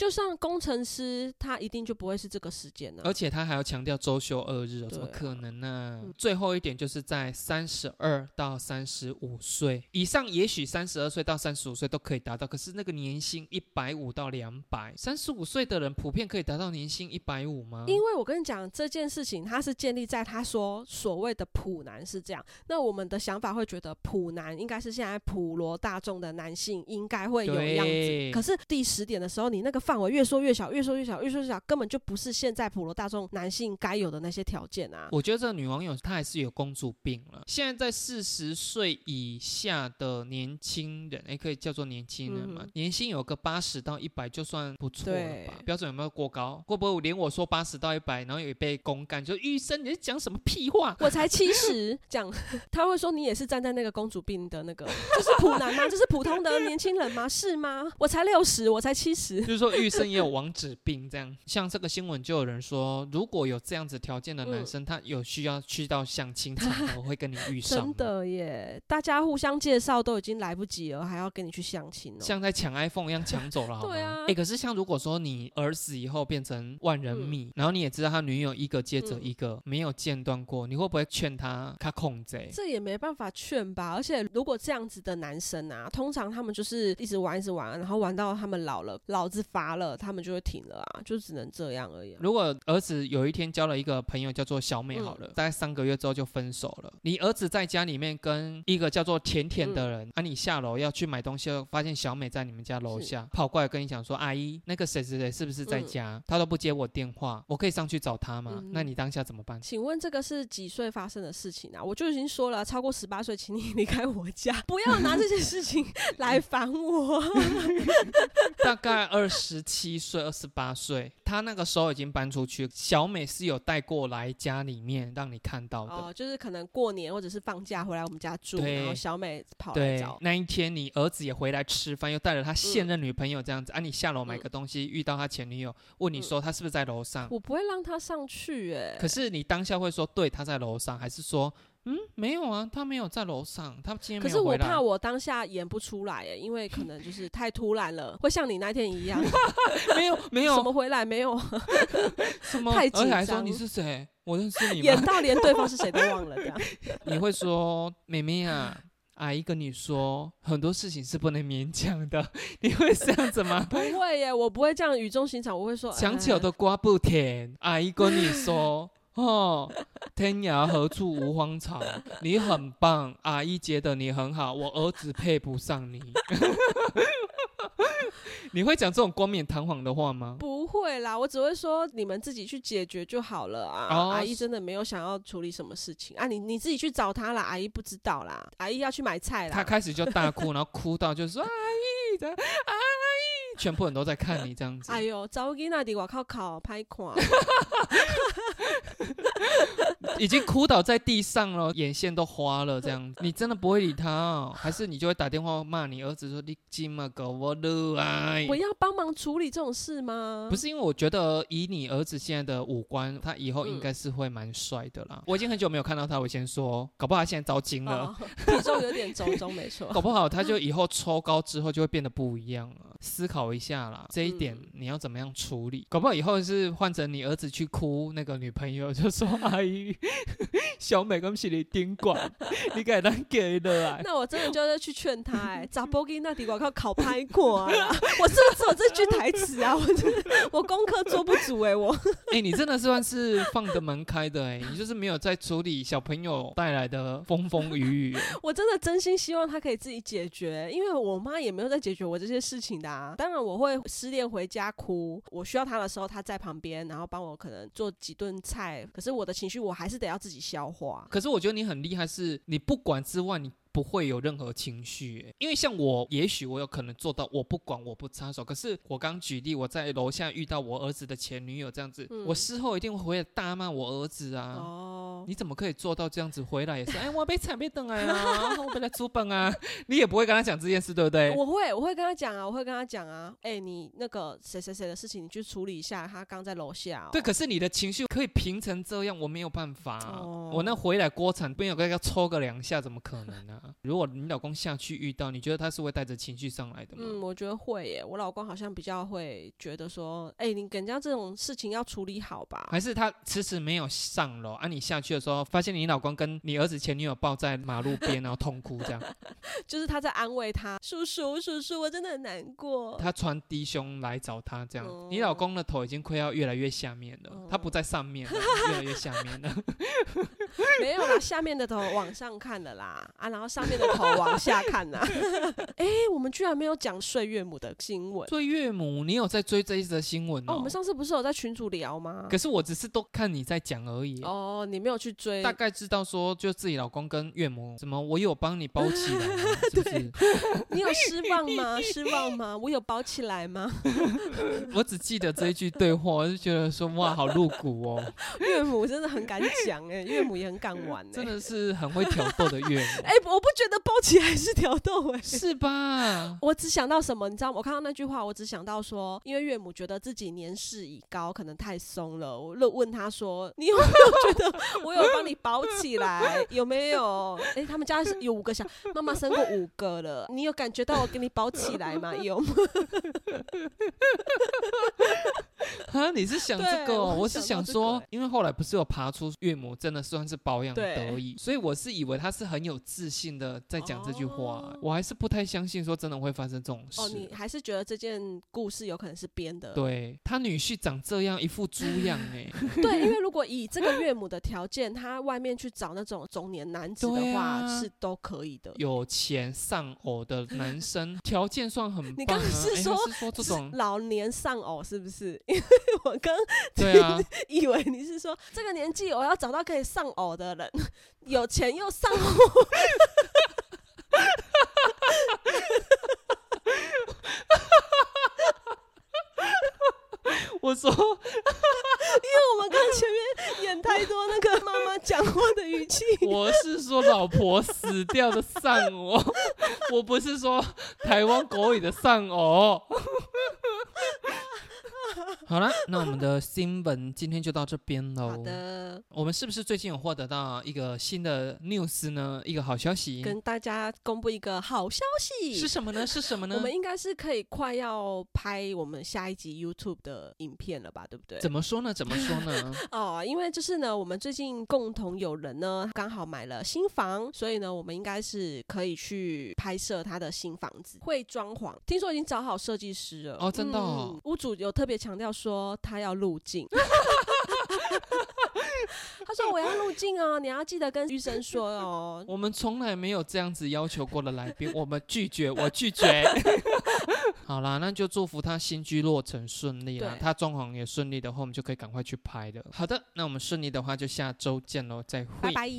就像工程师，他一定就不会是这个时间呢、而且他还要强调周休二日哦，怎么可能呢？嗯最后一点就是在三十二到三十五岁以上，也许三十二岁到三十五岁都可以达到，可是那个年薪一百五到两百，三十五岁的人普遍可以达到年薪一百五吗？因为我跟你讲这件事情，它是建立在他说所谓的普男是这样，那我们的想法会觉得普男应该是现在普罗大众的男性应该会有样子。可是第十点的时候，你那个范围越缩越小，越缩越小，越缩越小，根本就不是现在普罗大众男性该有的那些条件啊。我觉得这个女网友她还是有公主病了。现在在四十岁以下的年轻人，哎，可以叫做年轻人嘛？嗯年薪有个八十到一百就算不错了吧？标准有没有过高？会不会连我说八十到一百，然后也被公干？就医生你在讲什么屁话？[LAUGHS] 我才七十，讲 [LAUGHS] 他会说你也是站在那个公主病的那个，这是普男吗？这是普通的年轻人吗？是吗？我才六十，我才七十，[LAUGHS] 就是说，医生也有王子病这样。像这个新闻就有人说，如果有这样子条件的男嗯生，他有需要去到相亲场合，会跟你遇上真的耶！大家互相介绍都已经来不及了，还要跟你去相亲哦。像在抢 iPhone 一样抢走了，[LAUGHS] 好吗？对啊哎、可是像如果说你儿子以后变成万人迷，然后你也知道他女友一个接着嗯一个、没有间断过，你会不会劝他他控贼？这也没办法劝吧，而且如果这样子的男生啊，通常他们就是一直玩一直玩，然后玩到他们老了，老子乏了，他们就会停了啊，就只能这样而已、啊。如果儿子有一天交了一个朋友叫做小美，好了，嗯大概三个月之后就分手了。你儿子在家里面跟一个叫做甜甜的人，啊，你下楼要去买东西，发现小美在你们家楼下跑过来跟你讲说：“阿姨，那个谁谁谁是不是在嗯家？他都不接我电话，我可以上去找他吗？”嗯那你当下怎么办？请问这个是几岁发生的事情啊？我就已经说了，超过十八岁，请你离开我家，不要拿这些事情 [LAUGHS] 来烦我。[LAUGHS] 大概二十七岁、二十八岁，他那个时候已经搬出去。小美是有带过来家里面让你看到的。哦，就是可能过年或者是放假回来我们家住，然后小美跑来对找，。那一天你儿子也回来吃饭，又带了他现任女朋友这样子、啊，你下楼买个东西，遇到他前女友，问你说他是不是在楼上？我不会让他上去、欸，可是你当下会说对他在楼上，还是说嗯没有啊，他没有在楼上，他今天可是我。怕我当下演不出来，哎，因为可能就是太突然了，会像你那天一样，[LAUGHS] 没有没什有么回来没有，什么，太而且还说你是谁？我认识你 [LAUGHS] 演？到连对方是谁都忘了，这样。[LAUGHS] 你会说妹妹啊。阿姨跟你说很多事情是不能勉强的，你会这样子吗？不会耶，我不会这样语重心长，我会说，想起我呃的瓜不甜，阿姨跟你说。[LAUGHS] 哦，天涯何处无芳草，[LAUGHS] 你很棒，阿姨觉得你很好，我儿子配不上你。[LAUGHS] 你会讲这种冠冕堂皇的话吗？不会啦，我只会说你们自己去解决就好了啊。哦阿姨真的没有想要处理什么事情啊，你你自己去找她啦，阿姨不知道啦，阿姨要去买菜啦。他开始就大哭，然后哭到就是说阿姨的阿姨，全部人都在看你这样子。哎呦，早囡仔伫外口考拍垮，[LAUGHS] 已经哭倒在地上了，眼线都花了，这样 [LAUGHS] 你真的不会理他哦？还是你就会打电话骂你儿子说你今嘛搞我的爱？我要帮忙处理这种事吗？不是因为我觉得以你儿子现在的五官，他以后应嗯该是会蛮帅的啦。我已经很久没有看到他，我先说，搞不好他现在招金了。[LAUGHS] 哦，体重有点肿肿，没错。搞不好他就以后抽高之后就会变得不一样了，思考一下啦，这一点嗯你要怎么样处理？搞不好以后是换成你儿子去哭那个女朋友，就说阿姨，[LAUGHS] 小美跟是你顶管，[LAUGHS] 你给咱给的啊。[LAUGHS] 那我真的就是去劝他、哎，找波吉那底广告考拍过啊！我是不是只有这句台词啊？我真的我功课做不足哎、我哎、你真的算是放得门开的哎、你就是没有在处理小朋友带来的风风雨雨。我真的真心希望他可以自己解决，因为我妈也没有在解决我这些事情的啊。当然我会失恋回家哭，我需要他的时候他在旁边，然后帮我可能做几顿菜，可是我的情绪我还是得要自己消化。可是我觉得你很厉害，是你不管之外，你不会有任何情绪欸。因为像我，也许我有可能做到我不管，我不插手。可是我刚举例，我在楼下遇到我儿子的前女友这样子，嗯我事后一定会回来大骂我儿子啊。哦，你怎么可以做到这样子回来也是？[LAUGHS] 哎，我被惨被等来啊，[LAUGHS] 我被来出本啊，你也不会跟他讲这件事，对不对？我会，我会跟他讲啊，我会跟他讲啊，哎、你那个谁谁谁的事情，你去处理一下，他刚在楼下、哦。对，可是你的情绪可以平成这样，我没有办法啊、哦我那回来锅铲没有跟他抽个两下，怎么可能呢、啊。如果你老公下去遇到，你觉得他是会带着情绪上来的吗？嗯，我觉得会耶。我老公好像比较会觉得说，哎、你跟人家这种事情要处理好吧。还是他迟迟没有上楼啊？你下去的时候，发现你老公跟你儿子前女友抱在马路边，然后痛哭这样。[LAUGHS] 就是他在安慰他，叔叔，叔叔，我真的很难过。他穿低胸来找他这样，哦你老公的头已经快要越来越下面了，哦他不在上面了，[LAUGHS] 越来越下面了。[LAUGHS] 没有啦，下面的头往上看的啦，啊，然后上面的头往下看呐。[LAUGHS] 哎、我们居然没有讲睡岳母的新闻追岳母，你有在追这一则新闻哦。哦？我们上次不是有在群组聊吗？可是我只是都看你在讲而已。哦，你没有去追大概知道说，就自己老公跟岳母什么，我有帮你包起来吗，[LAUGHS] 是不是？你有失望吗？[LAUGHS] 失望吗？我有包起来吗？我只记得这一句对话，我就觉得说哇，好露骨哦，岳母真的很敢讲哎、岳母也很敢玩哎、真的是很会挑逗的岳母，哎、我不觉得包起来是挑逗哎、是吧？[LAUGHS] 我只想到什么，你知道吗？我看到那句话，我只想到说，因为岳母觉得自己年事已高，可能太松了。我就问他说：“你有没有觉得 [LAUGHS] 我有帮你包起来？有没有？哎，他们家是有五个小，妈妈生过五个了，你有感觉到我给你包起来吗？有吗？[LAUGHS] 啊，你是想这个、哦？我我是想说，个因为后来不是有爬出岳母真的算是保养对得宜，所以我是以为他是很有自信的在讲这句话，哦我还是不太相信说真的会发生这种事。哦，你还是觉得这件故事有可能是编的？对他女婿长这样一副猪样哎、[LAUGHS] 对，因为如果以这个岳母的条件，他外面去找那种中年男子的话，啊是都可以的。有钱丧偶的男生，条件算很你棒啊。刚刚是说说这种老年丧偶是不是？[LAUGHS] 因为我刚 [LAUGHS] 对啊，以为你是说这个年纪我要找到可以丧偶的人，有钱又丧偶。我说因为我们刚前面演太多那个妈妈讲话的语气，[LAUGHS] 我是说老婆死掉的丧偶，我不是说台湾国语的丧偶。好了，那我们的新闻今天就到这边喽。好的，我们是不是最近有获得到一个新的 news 呢？一个好消息跟大家公布一个好消息，是什么呢？是什么呢？我们应该是可以快要拍我们下一集 YouTube 的影片了吧，对不对？怎么说呢？怎么说呢？[LAUGHS] 哦，因为就是呢，我们最近共同有人呢刚好买了新房，所以呢，我们应该是可以去拍摄他的新房子，会装潢。听说已经找好设计师了。哦真的哦嗯屋主有特别强调说他要入境。[LAUGHS] 他说我要入境哦，你要记得跟医生说哦。我们从来没有这样子要求过的来宾，我们拒绝，我拒绝。[LAUGHS] 好啦，那就祝福他新居落成顺利啦，他装潢也顺利的话，我们就可以赶快去拍了。好的，那我们顺利的话就下周见喽，再会。拜拜。